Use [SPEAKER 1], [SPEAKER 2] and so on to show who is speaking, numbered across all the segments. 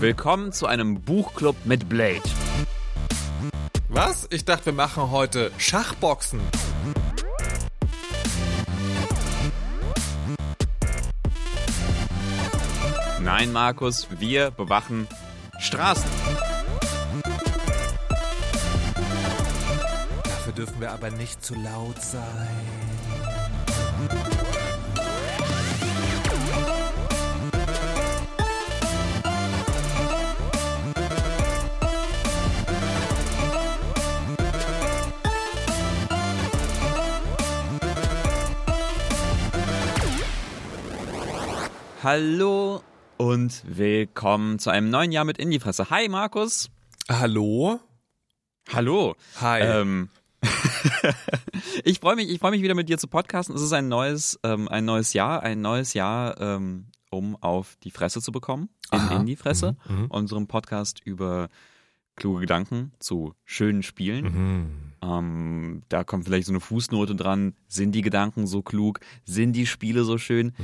[SPEAKER 1] Willkommen zu einem Buchclub mit Blade.
[SPEAKER 2] Was? Ich dachte, wir machen heute Schachboxen.
[SPEAKER 1] Nein, Markus, wir bewachen Straßen.
[SPEAKER 2] Dafür dürfen wir aber nicht zu laut sein.
[SPEAKER 1] Hallo und willkommen zu einem neuen Jahr mit In die Fresse. Hi, Markus.
[SPEAKER 2] Hallo?
[SPEAKER 1] Hallo.
[SPEAKER 2] Hi.
[SPEAKER 1] Ähm, ich freue mich, ich freue mich wieder mit dir zu podcasten. Es ist ein neues, ähm, ein neues Jahr, ein neues Jahr, ähm, um auf die Fresse zu bekommen. In,
[SPEAKER 2] Aha.
[SPEAKER 1] in die Fresse.
[SPEAKER 2] Mhm, mhm.
[SPEAKER 1] Unserem Podcast über kluge Gedanken zu schönen Spielen.
[SPEAKER 2] Mhm.
[SPEAKER 1] Ähm, da kommt vielleicht so eine Fußnote dran. Sind die Gedanken so klug? Sind die Spiele so schön?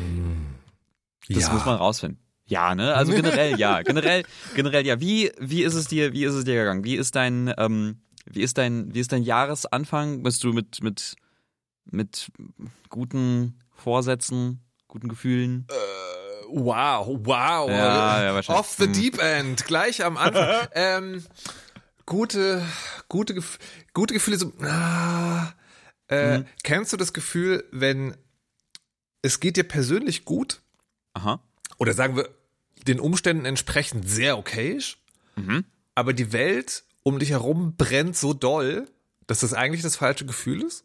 [SPEAKER 1] Das
[SPEAKER 2] ja.
[SPEAKER 1] muss man rausfinden. Ja, ne? Also generell ja. Generell, generell ja. Wie, wie ist es dir, wie ist es dir gegangen? Wie ist dein, ähm, wie ist dein, wie ist dein Jahresanfang? Bist du mit, mit, mit guten Vorsätzen, guten Gefühlen?
[SPEAKER 2] Wow, wow.
[SPEAKER 1] Ja, ja, wahrscheinlich.
[SPEAKER 2] Off the deep end, gleich am Anfang. ähm, gute, gute, Gef gute Gefühle. So, ah, äh,
[SPEAKER 1] Mhm.
[SPEAKER 2] Kennst du das Gefühl, wenn es geht dir persönlich gut
[SPEAKER 1] Aha.
[SPEAKER 2] oder sagen wir den Umständen entsprechend sehr okayisch,
[SPEAKER 1] Mhm.
[SPEAKER 2] aber die Welt um dich herum brennt so doll, dass das eigentlich das falsche Gefühl ist?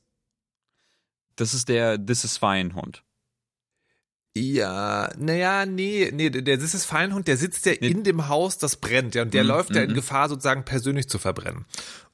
[SPEAKER 1] Das ist der This is fine Hund.
[SPEAKER 2] Ja, naja, nee, nee, der das ist Feinhund, der sitzt ja
[SPEAKER 1] Nee.
[SPEAKER 2] in dem Haus, das brennt, ja, und der
[SPEAKER 1] Mhm,
[SPEAKER 2] läuft ja in
[SPEAKER 1] mhm.
[SPEAKER 2] Gefahr, sozusagen persönlich zu verbrennen.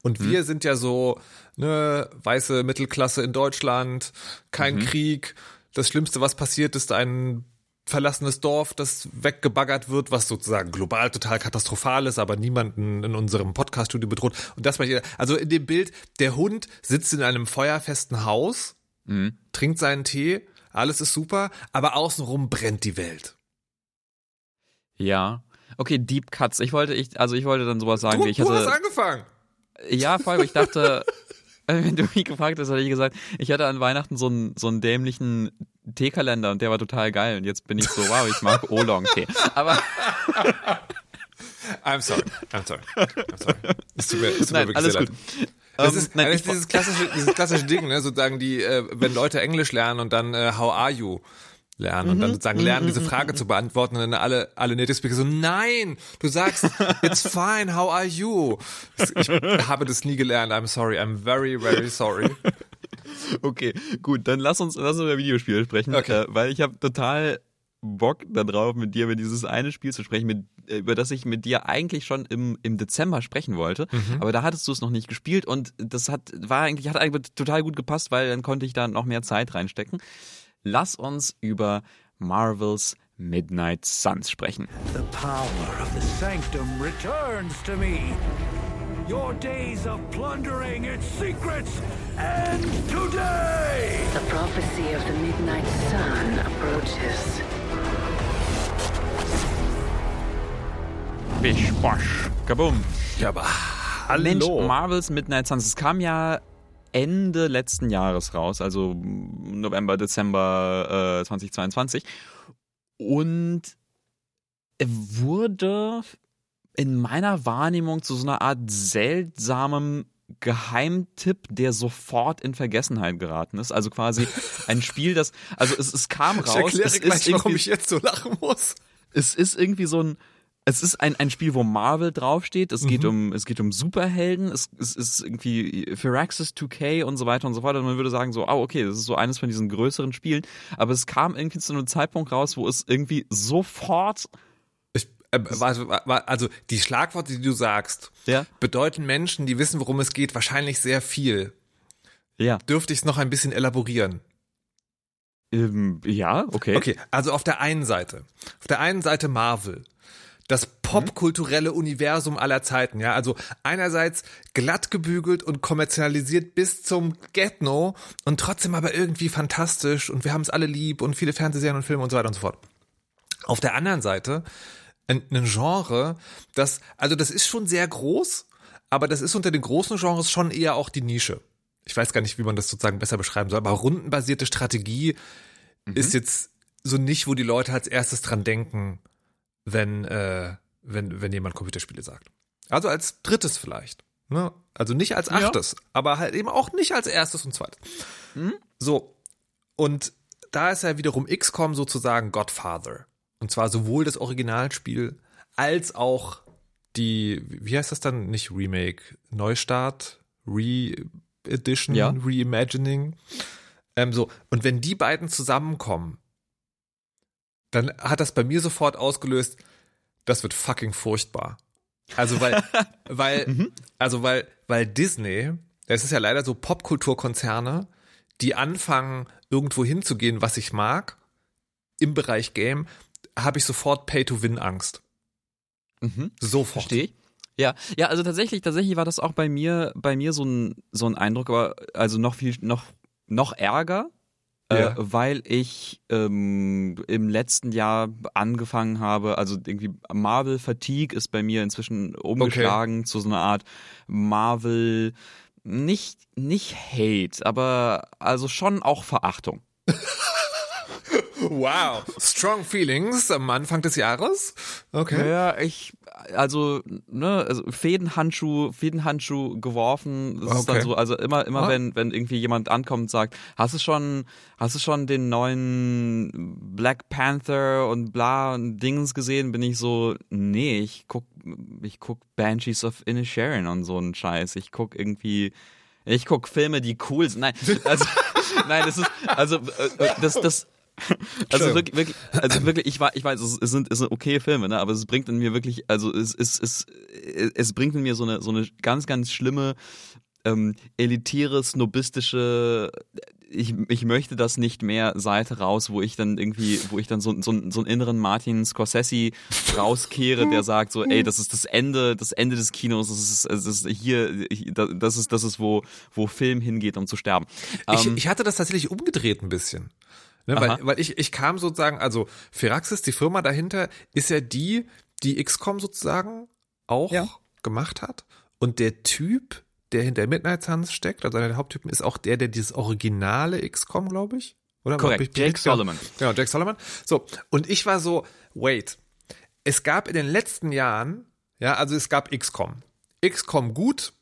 [SPEAKER 2] Und wir sind ja so, ne, weiße Mittelklasse in Deutschland, kein
[SPEAKER 1] Mhm.
[SPEAKER 2] Krieg. Das Schlimmste, was passiert, ist ein verlassenes Dorf, das weggebaggert wird, was sozusagen global total katastrophal ist, aber niemanden in unserem Podcast-Studio bedroht. Und das war. Also in dem Bild, der Hund sitzt in einem feuerfesten Haus,
[SPEAKER 1] Mhm.
[SPEAKER 2] trinkt seinen Tee, alles ist super, aber außenrum brennt die Welt.
[SPEAKER 1] Ja. Okay, Deep Cuts. Ich wollte, ich, also ich wollte dann sowas sagen,
[SPEAKER 2] Du,
[SPEAKER 1] wie ich
[SPEAKER 2] du hast
[SPEAKER 1] hatte.
[SPEAKER 2] angefangen.
[SPEAKER 1] Ja, voll, ich dachte, wenn du mich gefragt hast, hätte ich gesagt, ich hatte an Weihnachten so einen, so einen dämlichen Teekalender und der war total geil und jetzt bin ich so, wow, ich mag Oolong-Tee. Aber
[SPEAKER 2] I'm sorry. I'm sorry. I'm sorry. Es tut mir, es tut mir wirklich
[SPEAKER 1] alles
[SPEAKER 2] sehr
[SPEAKER 1] gut.
[SPEAKER 2] leid. Das
[SPEAKER 1] Ähm,
[SPEAKER 2] ist,
[SPEAKER 1] nein,
[SPEAKER 2] das ist dieses klassische, dieses klassische Ding, ne, sozusagen die, äh, wenn Leute Englisch lernen und dann äh, How are you lernen
[SPEAKER 1] Mhm.
[SPEAKER 2] und dann sozusagen lernen, diese Frage zu beantworten und dann alle, alle Native Speaker so, nein, du sagst, it's fine, how are you? Ich habe das nie gelernt, I'm sorry, I'm very, very sorry.
[SPEAKER 1] okay, gut, dann lass uns, lass uns über Videospiele sprechen,
[SPEAKER 2] Okay.
[SPEAKER 1] äh, weil ich habe total Bock darauf, mit dir über dieses eine Spiel zu sprechen, mit, äh, über das ich mit dir eigentlich schon im, im Dezember sprechen wollte. Aber da hattest du es noch nicht gespielt und das hat, war eigentlich, hat eigentlich total gut gepasst, weil dann konnte ich da noch mehr Zeit reinstecken. Lass uns über Marvels Midnight Suns sprechen.
[SPEAKER 3] The power of the sanctum returns to me. Your days of plundering its secrets end today!
[SPEAKER 4] The prophecy of the midnight sun approaches.
[SPEAKER 1] Bisch, bosch, kabum.
[SPEAKER 2] Ja, aber
[SPEAKER 1] Mensch,
[SPEAKER 2] hallo.
[SPEAKER 1] Marvels Midnight Suns, es kam ja Ende letzten Jahres raus, also November, Dezember äh, 2022. Und er wurde in meiner Wahrnehmung zu so einer Art seltsamem Geheimtipp, der sofort in Vergessenheit geraten ist. Also quasi ein Spiel, das, also es, es kam raus.
[SPEAKER 2] ich erkläre
[SPEAKER 1] es
[SPEAKER 2] gleich,
[SPEAKER 1] ist
[SPEAKER 2] warum ich jetzt so lachen muss.
[SPEAKER 1] es ist irgendwie so ein es ist ein, ein Spiel, wo Marvel draufsteht. Es geht um es geht um Superhelden. Es, es ist irgendwie Firaxis 2K und so weiter und so fort. Und man würde sagen so, ah okay, das ist so eines von diesen größeren Spielen. Aber es kam irgendwie zu einem Zeitpunkt raus, wo es irgendwie sofort
[SPEAKER 2] äh, warte, also die Schlagworte, die du sagst,
[SPEAKER 1] Ja.
[SPEAKER 2] bedeuten Menschen, die wissen, worum es geht, wahrscheinlich sehr viel.
[SPEAKER 1] ja
[SPEAKER 2] Dürfte ich es noch ein bisschen elaborieren?
[SPEAKER 1] ähm, ja okay
[SPEAKER 2] Okay, also auf der einen Seite, auf der einen Seite Marvel. Das popkulturelle Universum aller Zeiten, ja. Also einerseits glatt gebügelt und kommerzialisiert bis zum Get-No und trotzdem aber irgendwie fantastisch und wir haben es alle lieb und viele Fernsehserien und Filme und so weiter und so fort. Auf der anderen Seite ein, ein Genre, das, also das ist schon sehr groß, aber das ist unter den großen Genres schon eher auch die Nische. Ich weiß gar nicht, wie man das sozusagen besser beschreiben soll, aber rundenbasierte Strategie ist jetzt so nicht, wo die Leute als erstes dran denken, wenn, äh, wenn, wenn jemand Computerspiele sagt. Also als drittes vielleicht. Ne? Also nicht als achtes, aber halt eben auch nicht als erstes und zweites. So. Und da ist ja wiederum XCOM sozusagen Godfather. Und zwar sowohl das Originalspiel als auch die, wie heißt das dann? Nicht Remake, Neustart, Re-Edition,
[SPEAKER 1] Ja.
[SPEAKER 2] Reimagining. Ähm, so. Und wenn die beiden zusammenkommen, dann hat das bei mir sofort ausgelöst, das wird fucking furchtbar. Also weil, weil, also weil, weil Disney, es ist ja leider so Popkulturkonzerne, die anfangen, irgendwo hinzugehen, was ich mag, im Bereich Game, habe ich sofort Pay-to-Win-Angst.
[SPEAKER 1] Mhm.
[SPEAKER 2] Sofort.
[SPEAKER 1] Verstehe ich. Ja, ja, also tatsächlich, tatsächlich war das auch bei mir, bei mir so ein, so ein Eindruck, aber also noch viel, noch, noch ärger,
[SPEAKER 2] Ja.
[SPEAKER 1] äh, weil ich ähm, im letzten Jahr angefangen habe, also irgendwie Marvel Fatigue ist bei mir inzwischen umgeschlagen zu so einer Art Marvel, nicht, nicht Hate, aber also schon auch Verachtung.
[SPEAKER 2] Wow. Strong Feelings am Anfang des Jahres. Okay.
[SPEAKER 1] Ja, ich, also, ne, also Fädenhandschuh, Fädenhandschuh geworfen. Das ist
[SPEAKER 2] Okay.
[SPEAKER 1] dann so, also immer, immer
[SPEAKER 2] Ah.
[SPEAKER 1] wenn, wenn irgendwie jemand ankommt und sagt, hast du schon, hast du schon den neuen Black Panther und bla und Dings gesehen, bin ich so, nee, ich guck, ich guck Banshees of Inisherin und so einen Scheiß. Ich guck irgendwie, ich guck Filme, die cool sind. Nein, also, nein, das ist, also, äh, äh, das, das, also wirklich, wirklich, also wirklich, ich weiß, ich weiß, es sind, es sind okay Filme, ne, aber es bringt in mir wirklich, also es, es, es, es bringt in mir so eine, so eine ganz, ganz schlimme, ähm, elitäre, snobistische, ich, ich möchte das nicht mehr Seite raus, wo ich dann irgendwie, wo ich dann so, so, so einen inneren Martin Scorsese rauskehre, der sagt so, ey, das ist das Ende, das Ende des Kinos, das ist, das ist hier, das ist, das ist, wo, wo Film hingeht, um zu sterben.
[SPEAKER 2] Ich,
[SPEAKER 1] Ähm,
[SPEAKER 2] ich hatte das tatsächlich umgedreht ein bisschen. Ne, weil, weil ich, ich kam sozusagen, also Firaxis, die Firma dahinter, ist ja die, die XCOM sozusagen auch
[SPEAKER 1] Ja.
[SPEAKER 2] gemacht hat. Und der Typ, der hinter Midnight Suns steckt, also einer der Haupttypen, ist auch der, der dieses originale XCOM, glaube ich. Oder?
[SPEAKER 1] Korrekt,
[SPEAKER 2] ich-
[SPEAKER 1] Jake
[SPEAKER 2] ja.
[SPEAKER 1] Solomon.
[SPEAKER 2] Genau, Jake Solomon. So, und ich war so, wait, es gab in den letzten Jahren, ja, also es gab XCOM. XCOM gut,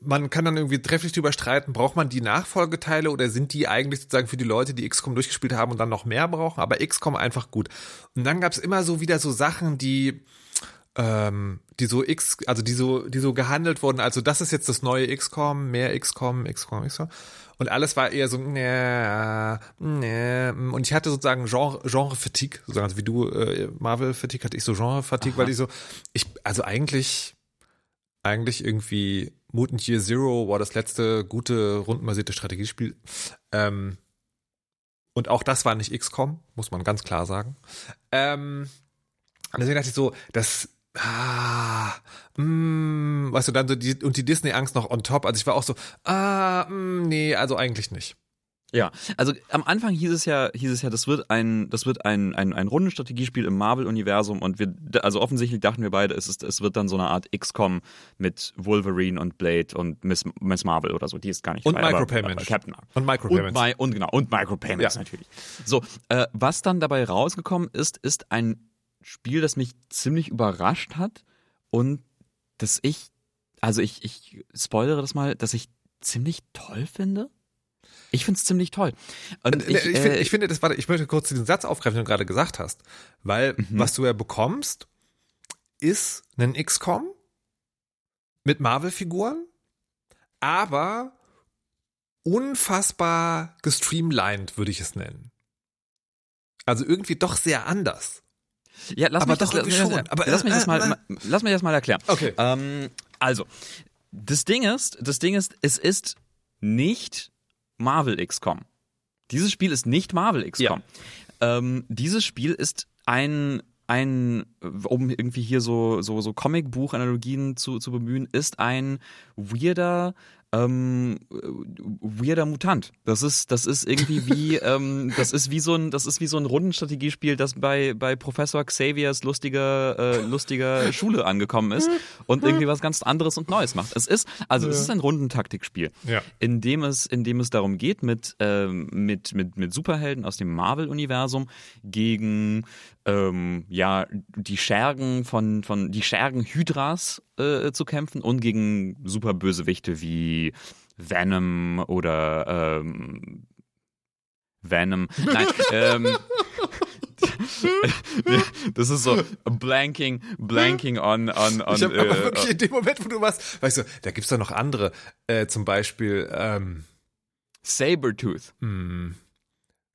[SPEAKER 2] man kann dann irgendwie trefflich drüber streiten, braucht man die Nachfolgeteile oder sind die eigentlich sozusagen für die Leute, die XCOM durchgespielt haben und dann noch mehr brauchen, aber XCOM einfach gut. Und dann gab es immer so wieder so Sachen, die ähm, die so X, also die so, die so gehandelt wurden, also das ist jetzt das neue XCOM, mehr XCOM, XCOM, XCOM. Und alles war eher so, nee, nee. Und ich hatte sozusagen Genre, Genre-Fatigue, sozusagen, also wie du äh, Marvel-Fatigue hatte ich so Genre-Fatigue, weil ich so, ich, also eigentlich, eigentlich irgendwie Mutant Year Zero war das letzte gute rundenbasierte Strategiespiel. Ähm, und auch das war nicht XCOM, muss man ganz klar sagen. Ähm, deswegen dachte ich so, das, ah, mm, weißt du, dann so die, und die Disney-Angst noch on top. Also ich war auch so, ah, mm, nee, also eigentlich nicht.
[SPEAKER 1] Ja, also am Anfang hieß es ja, hieß es ja, das wird ein, das wird ein, ein, ein Rundenstrategiespiel im Marvel-Universum und wir, also offensichtlich dachten wir beide, es ist, es wird dann so eine Art XCOM mit Wolverine und Blade und Miss, Miss Marvel oder so, die ist gar nicht
[SPEAKER 2] Und
[SPEAKER 1] dabei, aber-
[SPEAKER 2] Micropayments.
[SPEAKER 1] aber Captain Marvel.
[SPEAKER 2] Und Micropayments.
[SPEAKER 1] Und, und genau, und Micropayments
[SPEAKER 2] Ja.
[SPEAKER 1] natürlich. So, äh, was dann dabei rausgekommen ist, ist ein Spiel, das mich ziemlich überrascht hat und das ich, also ich, ich spoilere das mal, dass ich ziemlich toll finde. Ich finde es ziemlich toll. Und
[SPEAKER 2] Ich,
[SPEAKER 1] ich,
[SPEAKER 2] finde,
[SPEAKER 1] äh,
[SPEAKER 2] ich finde, das war, ich möchte kurz diesen Satz aufgreifen, den du gerade gesagt hast. Weil,
[SPEAKER 1] Mhm.
[SPEAKER 2] was du ja bekommst, ist ein XCOM mit Marvel-Figuren, aber unfassbar gestreamlined, würde ich es nennen. Also irgendwie doch sehr anders.
[SPEAKER 1] Ja, lass
[SPEAKER 2] Aber
[SPEAKER 1] mich das,
[SPEAKER 2] doch
[SPEAKER 1] lass,
[SPEAKER 2] irgendwie
[SPEAKER 1] lass,
[SPEAKER 2] schon. Aber,
[SPEAKER 1] lass mich das
[SPEAKER 2] äh,
[SPEAKER 1] mal,
[SPEAKER 2] äh,
[SPEAKER 1] lass mich das mal erklären.
[SPEAKER 2] Okay.
[SPEAKER 1] Ähm, also, das Ding ist, das Ding ist, es ist nicht Marvel XCOM. Dieses Spiel ist nicht Marvel XCOM. Ähm, dieses Spiel ist ein ein, um irgendwie hier so, so, so Comicbuch-Analogien zu, zu bemühen, ist ein weirder, ähm, weirder Mutant. Das ist, das ist irgendwie wie, ähm, das ist wie so ein, das ist wie so ein Rundenstrategiespiel, das bei, bei Professor Xaviers lustiger, äh, lustiger Schule angekommen ist und irgendwie was ganz anderes und Neues macht. Es ist, also es ist ein Rundentaktikspiel,
[SPEAKER 2] Ja.
[SPEAKER 1] in dem es, in dem es darum geht, mit, ähm, mit, mit, mit Superhelden aus dem Marvel-Universum gegen ähm, ja, die Schergen von, von die Schergen Hydras äh, zu kämpfen und gegen Superbösewichte wie Venom oder ähm, Venom. Nein, ähm, das ist so blanking, blanking on, on, on
[SPEAKER 2] Ich aber
[SPEAKER 1] äh,
[SPEAKER 2] wirklich in dem Moment, wo du warst, weißt du, da gibt's doch noch andere, äh, zum Beispiel, ähm,
[SPEAKER 1] Sabertooth.
[SPEAKER 2] hm,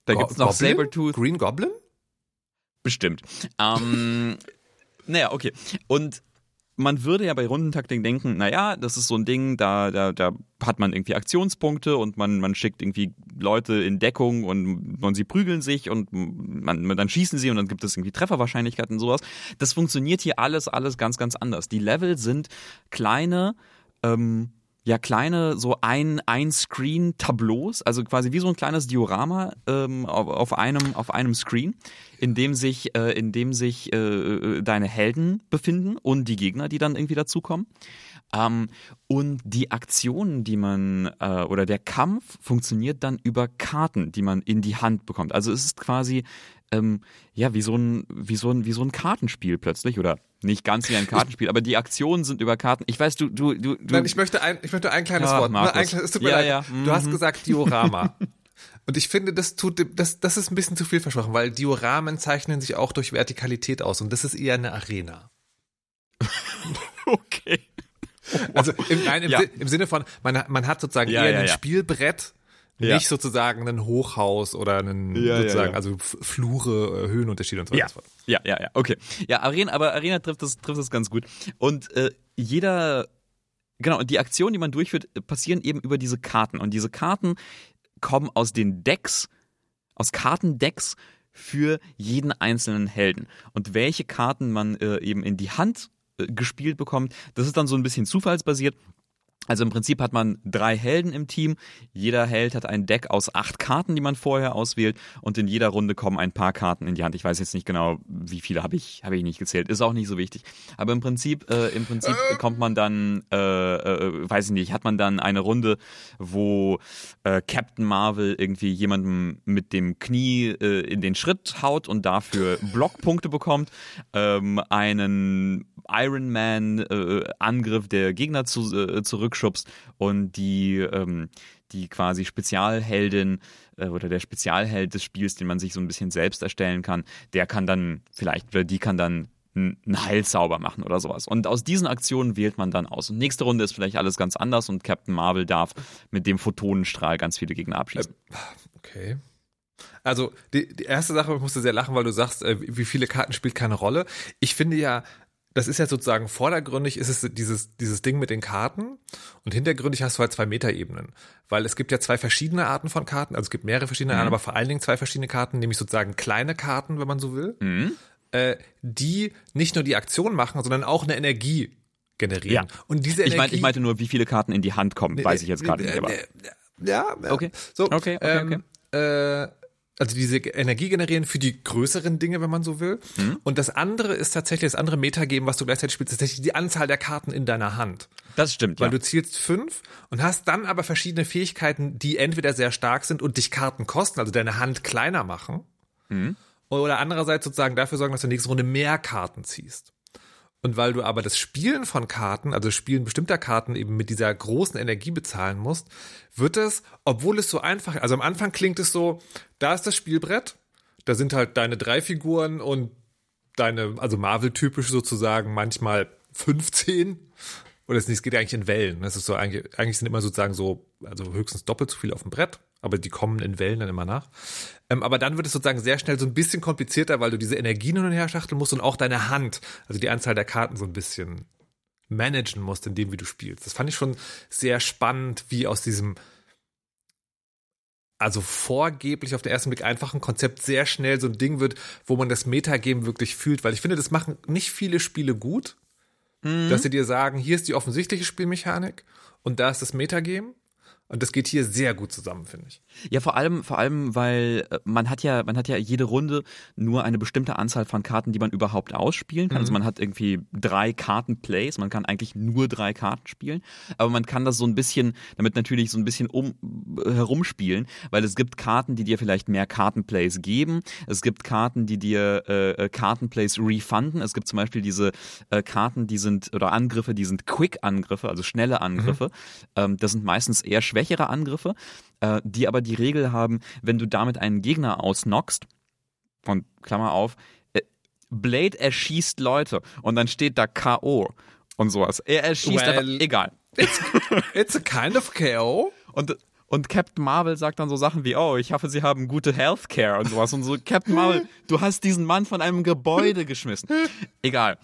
[SPEAKER 1] Da
[SPEAKER 2] Go-
[SPEAKER 1] gibt's noch
[SPEAKER 2] Goblin?
[SPEAKER 1] Sabertooth.
[SPEAKER 2] Green Goblin?
[SPEAKER 1] Bestimmt. Ähm, naja, okay. Und man würde ja bei Rundentaktik denken, naja, das ist so ein Ding, da, da, da hat man irgendwie Aktionspunkte und man, man schickt irgendwie Leute in Deckung und, und sie prügeln sich und man, dann schießen sie und dann gibt es irgendwie Trefferwahrscheinlichkeiten und sowas. Das funktioniert hier alles, alles ganz, ganz anders. Die Level sind kleine, ähm, ja kleine so ein ein Screen Tableaus, also quasi wie so ein kleines Diorama ähm, auf, auf einem auf einem Screen, in dem sich äh, in dem sich äh, deine Helden befinden und die Gegner, die dann irgendwie dazukommen. Ähm, und die Aktionen, die man äh, oder der Kampf funktioniert dann über Karten, die man in die Hand bekommt. Also es ist quasi ähm, ja wie so ein wie so ein wie so ein Kartenspiel plötzlich oder nicht ganz wie ein Kartenspiel, aber die Aktionen sind über Karten. Ich weiß, du du du, du
[SPEAKER 2] Nein, ich möchte ein, ich möchte ein kleines
[SPEAKER 1] Ja,
[SPEAKER 2] Wort.
[SPEAKER 1] Markus.
[SPEAKER 2] Ein es tut mir
[SPEAKER 1] Ja,
[SPEAKER 2] leid.
[SPEAKER 1] ja,
[SPEAKER 2] Du hast
[SPEAKER 1] mhm.
[SPEAKER 2] gesagt Diorama. Und ich finde, das tut, das, das ist ein bisschen zu viel versprochen, weil Dioramen zeichnen sich auch durch Vertikalität aus und das ist eher eine Arena.
[SPEAKER 1] okay.
[SPEAKER 2] Also im, nein, im,
[SPEAKER 1] Ja.
[SPEAKER 2] Im Sinne von, man, man hat sozusagen
[SPEAKER 1] Ja,
[SPEAKER 2] eher
[SPEAKER 1] ja,
[SPEAKER 2] ein. Spielbrett, nicht sozusagen ein Hochhaus oder einen sozusagen, also Flure, äh, Höhenunterschiede und so weiter.
[SPEAKER 1] ja, ja, ja, okay. Ja, Arena, aber Arena trifft das, trifft das ganz gut. Und äh, jeder, genau, und die Aktionen, die man durchführt, passieren eben über diese Karten. Und diese Karten kommen aus den Decks, aus Kartendecks für jeden einzelnen Helden. Und welche Karten man äh, eben in die Hand äh, gespielt bekommt, das ist dann so ein bisschen zufallsbasiert. Also im Prinzip hat man drei Helden im Team. Jeder Held hat ein Deck aus acht Karten, die man vorher auswählt. Und in jeder Runde kommen ein paar Karten in die Hand. Ich weiß jetzt nicht genau, wie viele habe ich, habe ich nicht gezählt. Ist auch nicht so wichtig. Aber im Prinzip, äh, im Prinzip kommt man dann, äh, äh, weiß ich nicht, hat man dann eine Runde, wo äh, Captain Marvel irgendwie jemandem mit dem Knie äh, in den Schritt haut und dafür Blockpunkte bekommt. Ähm, einen Iron Man äh, Angriff der Gegner zu, äh, zurückschubst und die ähm, die quasi Spezialheldin äh, oder der Spezialheld des Spiels, den man sich so ein bisschen selbst erstellen kann, der kann dann vielleicht oder die kann dann einen Heilzauber machen oder sowas. Und aus diesen Aktionen wählt man dann aus. Und nächste Runde ist vielleicht alles ganz anders und Captain Marvel darf mit dem Photonenstrahl ganz viele Gegner abschießen.
[SPEAKER 2] Okay. Also die, die erste Sache, ich musste sehr lachen, weil du sagst, äh, wie viele Karten spielt keine Rolle. Ich finde ja, das ist ja sozusagen vordergründig, ist es dieses, dieses Ding mit den Karten und hintergründig hast du halt zwei Metaebenen. Weil es gibt ja zwei verschiedene Arten von Karten, also es gibt mehrere verschiedene Arten, aber vor allen Dingen zwei verschiedene Karten, nämlich sozusagen kleine Karten, wenn man so will, äh, die nicht nur die Aktion machen, sondern auch eine Energie generieren.
[SPEAKER 1] Ja.
[SPEAKER 2] Und diese Energie.
[SPEAKER 1] Ich, mein, ich meinte nur, wie viele Karten in die Hand kommen, weiß ich jetzt gerade nicht. Aber.
[SPEAKER 2] Ja, ja.
[SPEAKER 1] Okay.
[SPEAKER 2] So,
[SPEAKER 1] Okay, okay,
[SPEAKER 2] ähm, Äh, also diese Energie generieren für die größeren Dinge, wenn man so will.
[SPEAKER 1] Mhm.
[SPEAKER 2] Und das andere ist tatsächlich das andere Metagame, was du gleichzeitig spielst, ist tatsächlich die Anzahl der Karten in deiner Hand.
[SPEAKER 1] Das stimmt,
[SPEAKER 2] Weil
[SPEAKER 1] ja.
[SPEAKER 2] du zielst fünf und hast dann aber verschiedene Fähigkeiten, die entweder sehr stark sind und dich Karten kosten, also deine Hand kleiner machen.
[SPEAKER 1] Mhm.
[SPEAKER 2] Oder andererseits sozusagen dafür sorgen, dass du in der nächsten Runde mehr Karten ziehst. Und weil du aber das Spielen von Karten, also Spielen bestimmter Karten eben mit dieser großen Energie bezahlen musst, wird es, obwohl es so einfach, also am Anfang klingt es so, da ist das Spielbrett, da sind halt deine drei Figuren und deine, also Marvel-typisch sozusagen manchmal 15. Oder es, geht eigentlich in Wellen. Das ist so eigentlich, eigentlich sind immer sozusagen so, also höchstens doppelt so viel auf dem Brett, aber die kommen in Wellen dann immer nach. Ähm, aber dann wird es sozusagen sehr schnell so ein bisschen komplizierter, weil du diese Energien hin und her schachteln musst und auch deine Hand, also die Anzahl der Karten so ein bisschen managen musst in dem, wie du spielst. Das fand ich schon sehr spannend, wie aus diesem also vorgeblich auf den ersten Blick einfachen Konzept sehr schnell so ein Ding wird, wo man das Metagame wirklich fühlt, weil ich finde, das machen nicht viele Spiele gut. dass sie dir sagen, hier ist die offensichtliche Spielmechanik und da ist das Metagame. Und das geht hier sehr gut zusammen, finde ich.
[SPEAKER 1] Ja, vor allem, vor allem, weil äh, man hat ja, man hat ja jede Runde nur eine bestimmte Anzahl von Karten, die man überhaupt ausspielen kann. Also man hat irgendwie drei Kartenplays, man kann eigentlich nur drei Karten spielen, aber man kann das so ein bisschen, damit natürlich so ein bisschen um äh, herumspielen, weil es gibt Karten, die dir vielleicht mehr Kartenplays geben. Es gibt Karten, die dir äh, äh, Kartenplays refunden. Es gibt zum Beispiel diese äh, Karten, die sind oder Angriffe, die sind Quick-Angriffe, also schnelle Angriffe. Ähm, das sind meistens eher schwächere Angriffe, äh, die aber die Regel haben, wenn du damit einen Gegner ausnockst, von Klammer auf, äh, Blade erschießt Leute und dann steht da K.O. und sowas. Er erschießt
[SPEAKER 2] Well-
[SPEAKER 1] einfach, egal.
[SPEAKER 2] It's a kind of KO.
[SPEAKER 1] Und, und Captain Marvel sagt dann so Sachen wie, oh, ich hoffe, sie haben gute Healthcare und sowas. Und so, Captain Marvel, du hast diesen Mann von einem Gebäude geschmissen. Egal.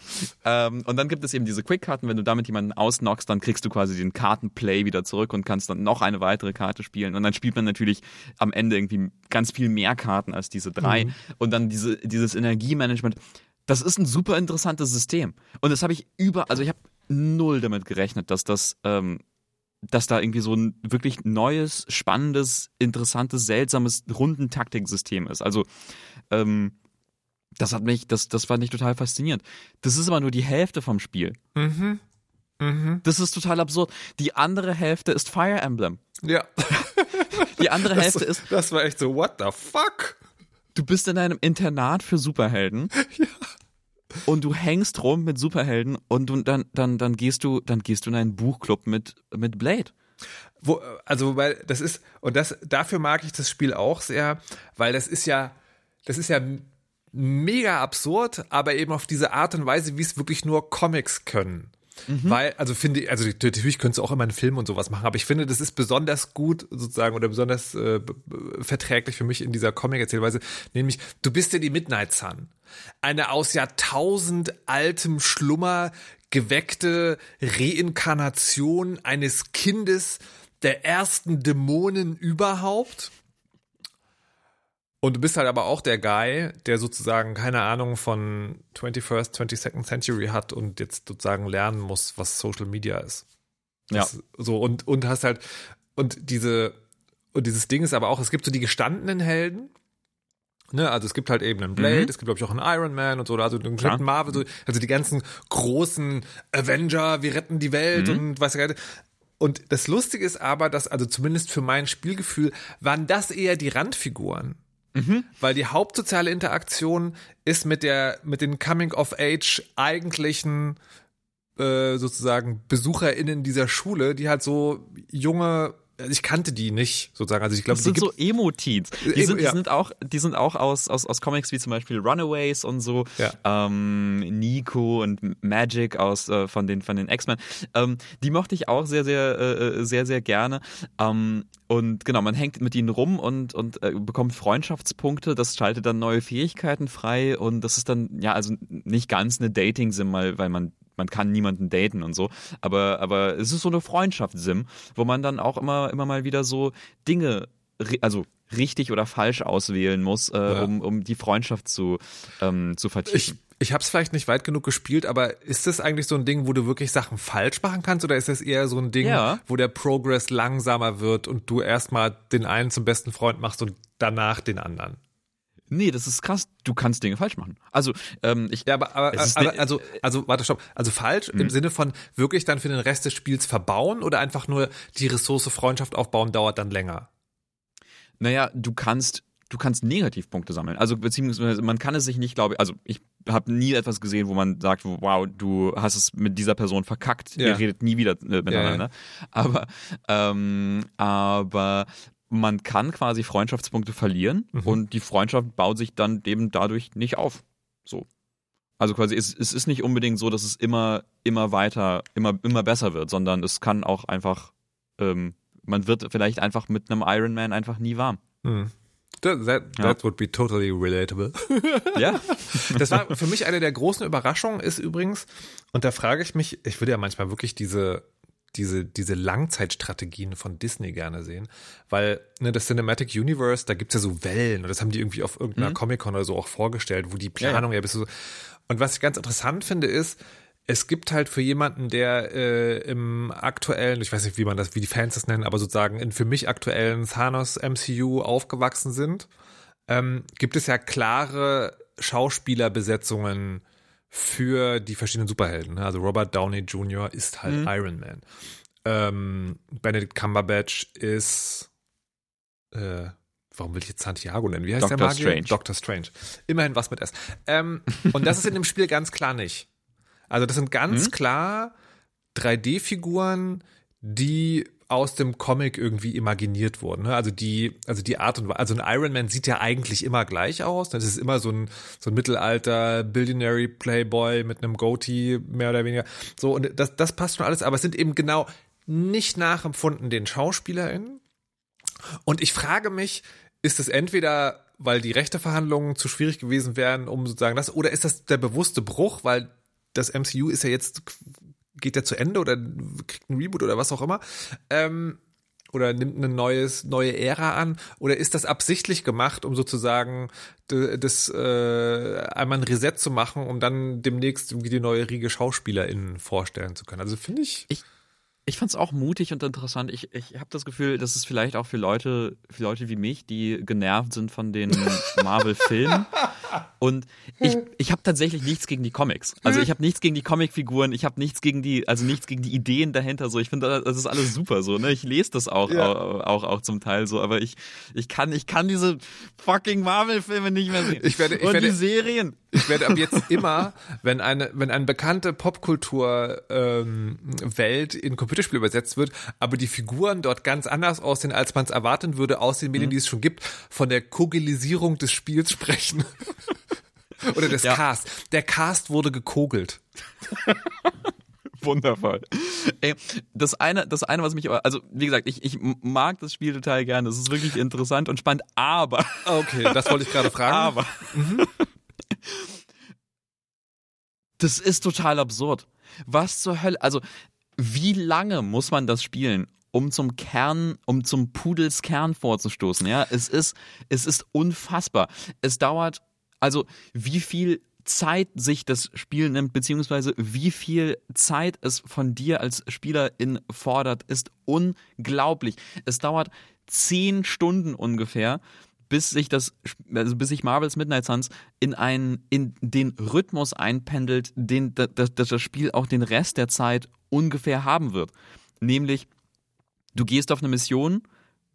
[SPEAKER 1] Ähm, und dann gibt es eben diese Quick-Karten, wenn du damit jemanden ausnockst, dann kriegst du quasi den Kartenplay wieder zurück und kannst dann noch eine weitere Karte spielen. Und dann spielt man natürlich am Ende irgendwie ganz viel mehr Karten als diese drei. Und dann diese, dieses Energiemanagement. Das ist ein super interessantes System. Und das habe ich über, also ich habe null damit gerechnet, dass das ähm, dass da irgendwie so ein wirklich neues, spannendes, interessantes, seltsames Rundentaktiksystem ist. Also ähm, das hat mich, das, das fand ich total faszinierend. Das ist aber nur die Hälfte vom Spiel.
[SPEAKER 2] Mhm. Mhm.
[SPEAKER 1] Das ist total absurd. Die andere Hälfte ist Fire Emblem.
[SPEAKER 2] Ja.
[SPEAKER 1] Die andere
[SPEAKER 2] Das,
[SPEAKER 1] Hälfte ist,
[SPEAKER 2] das war echt so, what the fuck?
[SPEAKER 1] du bist in einem Internat für Superhelden. Und du hängst rum mit Superhelden und du, dann, dann, dann gehst du, dann gehst du in einen Buchclub mit, mit Blade.
[SPEAKER 2] Wo, also, weil das ist, und das, dafür mag ich das Spiel auch sehr, weil das ist ja, das ist ja mega absurd, aber eben auf diese Art und Weise, wie es wirklich nur Comics können. Weil, also finde ich, also natürlich könntest du auch immer einen Film und sowas machen, aber ich finde, das ist besonders gut sozusagen oder besonders äh, verträglich für mich in dieser Comic-Erzählweise, nämlich du bist ja die Midnight Sun. Eine aus Jahrtausend altem Schlummer geweckte Reinkarnation eines Kindes der ersten Dämonen überhaupt. Und du bist halt aber auch der Guy, der sozusagen keine Ahnung von 21st, 22nd Century hat und jetzt sozusagen lernen muss, was Social Media ist.
[SPEAKER 1] Ja.
[SPEAKER 2] Das, so und, und hast halt, und diese, und dieses Ding ist aber auch, es gibt so die gestandenen Helden, Ne, also es gibt halt eben einen Blade,
[SPEAKER 1] Mhm.
[SPEAKER 2] es gibt glaube ich auch einen Iron Man und so, also
[SPEAKER 1] Klar.
[SPEAKER 2] Captain Marvel, so, also die ganzen großen Avenger, wir retten die Welt
[SPEAKER 1] Mhm.
[SPEAKER 2] und weiß ja Und das Lustige ist aber, dass also zumindest für mein Spielgefühl waren das eher die Randfiguren.
[SPEAKER 1] Mhm.
[SPEAKER 2] Weil die hauptsoziale Interaktion ist mit der, mit den Coming of Age eigentlichen äh, sozusagen BesucherInnen dieser Schule, die halt so junge, ich kannte die nicht, sozusagen. Also ich glaube,
[SPEAKER 1] Das
[SPEAKER 2] die
[SPEAKER 1] sind so Emo-Teens. Die,
[SPEAKER 2] Emo-
[SPEAKER 1] sind, die
[SPEAKER 2] ja.
[SPEAKER 1] sind auch, die sind auch aus, aus, aus Comics wie zum Beispiel Runaways und so.
[SPEAKER 2] Ja.
[SPEAKER 1] Ähm, Nico und Magic aus äh, von den von den X-Men. Ähm, die mochte ich auch sehr sehr äh, sehr sehr gerne. Ähm, und genau, man hängt mit ihnen rum und und äh, bekommt Freundschaftspunkte. Das schaltet dann neue Fähigkeiten frei und das ist dann ja also nicht ganz eine Dating-Sim, weil man man kann niemanden daten und so, aber aber es ist so eine Freundschaftssim, wo man dann auch immer immer mal wieder so Dinge also richtig oder falsch auswählen muss, äh,
[SPEAKER 2] Ja.
[SPEAKER 1] um, um die Freundschaft zu, ähm, zu
[SPEAKER 2] ich,
[SPEAKER 1] vertiefen.
[SPEAKER 2] ich habe es vielleicht nicht weit genug gespielt, aber ist das eigentlich so ein Ding, wo du wirklich Sachen falsch machen kannst oder ist das eher so ein Ding,
[SPEAKER 1] Ja.
[SPEAKER 2] wo der Progress langsamer wird und du erstmal den einen zum besten Freund machst und danach den anderen?
[SPEAKER 1] Nee, das ist krass. Du kannst Dinge falsch machen. Also, ähm, ich,
[SPEAKER 2] Ja, aber, aber, aber
[SPEAKER 1] ne-
[SPEAKER 2] also, also, warte, stopp. Also falsch im Sinne von wirklich dann für den Rest des Spiels verbauen oder einfach nur die Ressource Freundschaft aufbauen dauert dann länger?
[SPEAKER 1] naja, du kannst, du kannst Negativpunkte sammeln. Also, beziehungsweise man kann es sich nicht, glaube ich, also ich habe nie etwas gesehen, wo man sagt, wow, du hast es mit dieser Person verkackt,
[SPEAKER 2] Ja.
[SPEAKER 1] ihr redet nie wieder äh, miteinander. Aber, ähm, aber man kann quasi Freundschaftspunkte verlieren
[SPEAKER 2] Mhm.
[SPEAKER 1] und die Freundschaft baut sich dann eben dadurch nicht auf. So. Also quasi, es, es ist nicht unbedingt so, dass es immer, immer weiter, immer, immer besser wird, sondern es kann auch einfach, ähm, man wird vielleicht einfach mit einem Iron Man einfach nie warm.
[SPEAKER 2] Hm. That, that,
[SPEAKER 1] Ja.
[SPEAKER 2] that would be totally relatable.
[SPEAKER 1] Ja?
[SPEAKER 2] Das war für mich eine der großen Überraschungen ist übrigens, und da frage ich mich, ich würde ja manchmal wirklich diese, diese, diese Langzeitstrategien von Disney gerne sehen, weil ne, das Cinematic Universe, da gibt's ja so Wellen und das haben die irgendwie auf irgendeiner Comic-Con oder so auch vorgestellt, wo die Planung ja, bis so. Und was ich ganz interessant finde, ist, es gibt halt für jemanden, der äh, im aktuellen, ich weiß nicht, wie man das, wie die Fans das nennen, aber sozusagen in für mich aktuellen Thanos MCU aufgewachsen sind, ähm, gibt es ja klare Schauspielerbesetzungen für die verschiedenen Superhelden. ne? Also Robert Downey Jr. ist halt Iron Man. Ähm, Benedict Cumberbatch ist äh, warum will ich jetzt Santiago nennen? Wie heißt der
[SPEAKER 1] Doctor
[SPEAKER 2] Magier?
[SPEAKER 1] Strange.
[SPEAKER 2] Doctor Strange. Immerhin was mit S. Ähm, und das ist in dem Spiel ganz klar nicht. Also das sind ganz klar 3D-Figuren, die aus dem Comic irgendwie imaginiert wurden. Ne? Also die, also die Art und Weise, also ein Iron Man sieht ja eigentlich immer gleich aus. Das ist immer so ein, so ein Mittelalter Billionary Playboy mit einem Goatee, mehr oder weniger. So, und das, das passt schon alles, aber es sind eben genau nicht nachempfunden den SchauspielerInnen. Und ich frage mich, ist es entweder, weil die Rechteverhandlungen zu schwierig gewesen wären, um sozusagen das, oder ist das der bewusste Bruch, weil das MCU ist ja jetzt, geht ja zu Ende oder kriegt ein Reboot oder was auch immer, ähm, oder nimmt eine neues, neue Ära an, oder ist das absichtlich gemacht, um sozusagen das äh, einmal ein Reset zu machen, um dann demnächst irgendwie die neue Riege SchauspielerInnen vorstellen zu können? Also finde ich,
[SPEAKER 1] Ich fand's auch mutig und interessant. Ich, ich habe das Gefühl, dass es vielleicht auch für Leute, für Leute wie mich, die genervt sind von den Marvel-Filmen. Und ich, ich habe tatsächlich nichts gegen die Comics. Also ich habe nichts gegen die Comicfiguren, ich habe nichts gegen die, also nichts gegen die Ideen dahinter. So, ich finde, das ist alles super so. Ne, ich lese das auch,
[SPEAKER 2] Ja.
[SPEAKER 1] auch, auch, auch zum Teil so. Aber ich, ich kann, ich kann diese fucking Marvel-Filme nicht mehr sehen.
[SPEAKER 2] Ich werde- ich
[SPEAKER 1] und
[SPEAKER 2] werde-
[SPEAKER 1] die Serien.
[SPEAKER 2] Ich werde ab jetzt immer, wenn eine, wenn eine bekannte Popkultur ähm, Welt in Computerspiel übersetzt wird, aber die Figuren dort ganz anders aussehen, als man es erwarten würde, aus den Medien, die es schon gibt, von der Kogelisierung des Spiels sprechen. Oder des
[SPEAKER 1] Ja.
[SPEAKER 2] Cast. Der Cast wurde gekogelt.
[SPEAKER 1] Wundervoll. Ey, das eine, das eine, was mich, also wie gesagt, ich, ich mag das Spiel total gerne. Es ist wirklich interessant und spannend, aber,
[SPEAKER 2] Okay, das wollte ich gerade fragen.
[SPEAKER 1] aber, das ist total absurd. Was zur Hölle? Also, wie lange muss man das spielen, um zum Kern, um zum Pudels Kern vorzustoßen? Ja, es ist, es ist unfassbar. Es dauert, also wie viel Zeit sich das Spiel nimmt, beziehungsweise wie viel Zeit es von dir als Spielerin fordert, ist unglaublich. Es dauert zehn Stunden ungefähr, bis sich das, also bis sich Marvels Midnight Suns in einen, in den Rhythmus einpendelt, den das, das das Spiel auch den Rest der Zeit ungefähr haben wird. Nämlich, du gehst auf eine Mission,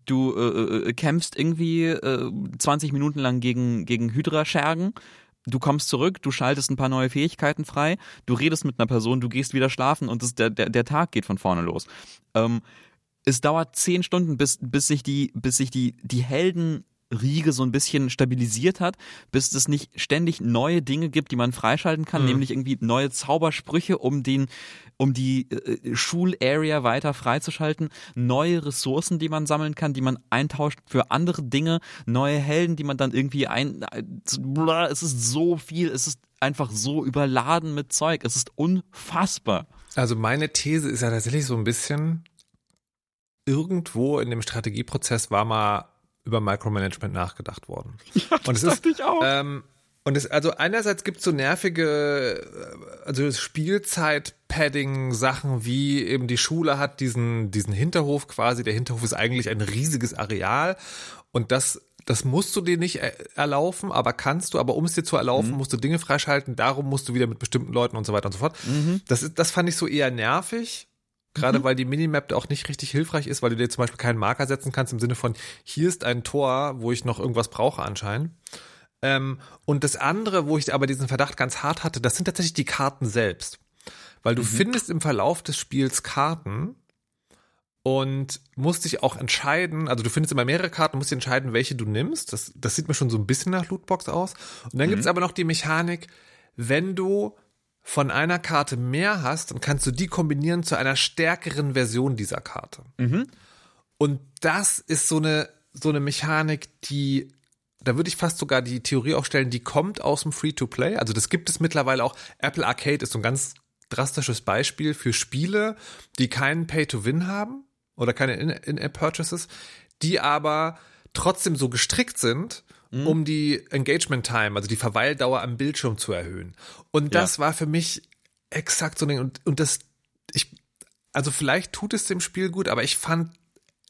[SPEAKER 1] du äh, äh, kämpfst irgendwie äh, 20 Minuten lang gegen, gegen Hydra-Schergen, du kommst zurück, du schaltest ein paar neue Fähigkeiten frei, du redest mit einer Person, du gehst wieder schlafen und das, der, der, der Tag geht von vorne los. Ähm, es dauert zehn Stunden, bis, bis sich die, bis sich die, die Heldenriege so ein bisschen stabilisiert hat, bis es nicht ständig neue Dinge gibt, die man freischalten kann, nämlich irgendwie neue Zaubersprüche, um den, um die äh, Schularea weiter freizuschalten, neue Ressourcen, die man sammeln kann, die man eintauscht für andere Dinge, neue Helden, die man dann irgendwie ein, äh, blah, es ist so viel, es ist einfach so überladen mit Zeug, es ist unfassbar.
[SPEAKER 2] Also meine These ist ja tatsächlich so ein bisschen, irgendwo in dem Strategieprozess war mal über Micromanagement nachgedacht worden. und es ist,
[SPEAKER 1] dachte ich auch.
[SPEAKER 2] Ähm, und es, also einerseits gibt es so nervige, äh, also Spielzeit-Padding-Sachen, wie eben die Schule hat diesen, diesen Hinterhof quasi. Der Hinterhof ist eigentlich ein riesiges Areal und das das musst du dir nicht er- erlaufen, aber kannst du, aber um es dir zu erlaufen, musst du Dinge freischalten, darum musst du wieder mit bestimmten Leuten und so weiter und so fort. Das ist, das fand ich so eher nervig. Gerade weil die Minimap da auch nicht richtig hilfreich ist, weil du dir zum Beispiel keinen Marker setzen kannst im Sinne von, hier ist ein Tor, wo ich noch irgendwas brauche anscheinend. Ähm, und das andere, wo ich aber diesen Verdacht ganz hart hatte, das sind tatsächlich die Karten selbst. Weil du findest im Verlauf des Spiels Karten und musst dich auch entscheiden, also du findest immer mehrere Karten, musst dich entscheiden, welche du nimmst. Das, das sieht mir schon so ein bisschen nach Lootbox aus. Und dann gibt's aber noch die Mechanik, wenn du von einer Karte mehr hast, dann kannst du die kombinieren zu einer stärkeren Version dieser Karte. Und das ist so eine, so eine Mechanik, die, da würde ich fast sogar die Theorie aufstellen, die kommt aus dem Free-to-Play. Also das gibt es mittlerweile auch. Apple Arcade ist so ein ganz drastisches Beispiel für Spiele, die keinen Pay-to-Win haben oder keine In- In-App-Purchases, die aber trotzdem so gestrickt sind, um die Engagement Time, also die Verweildauer am Bildschirm zu erhöhen. Und das war für mich exakt so ein Ding. Und, und das, ich, also vielleicht tut es dem Spiel gut, aber ich fand,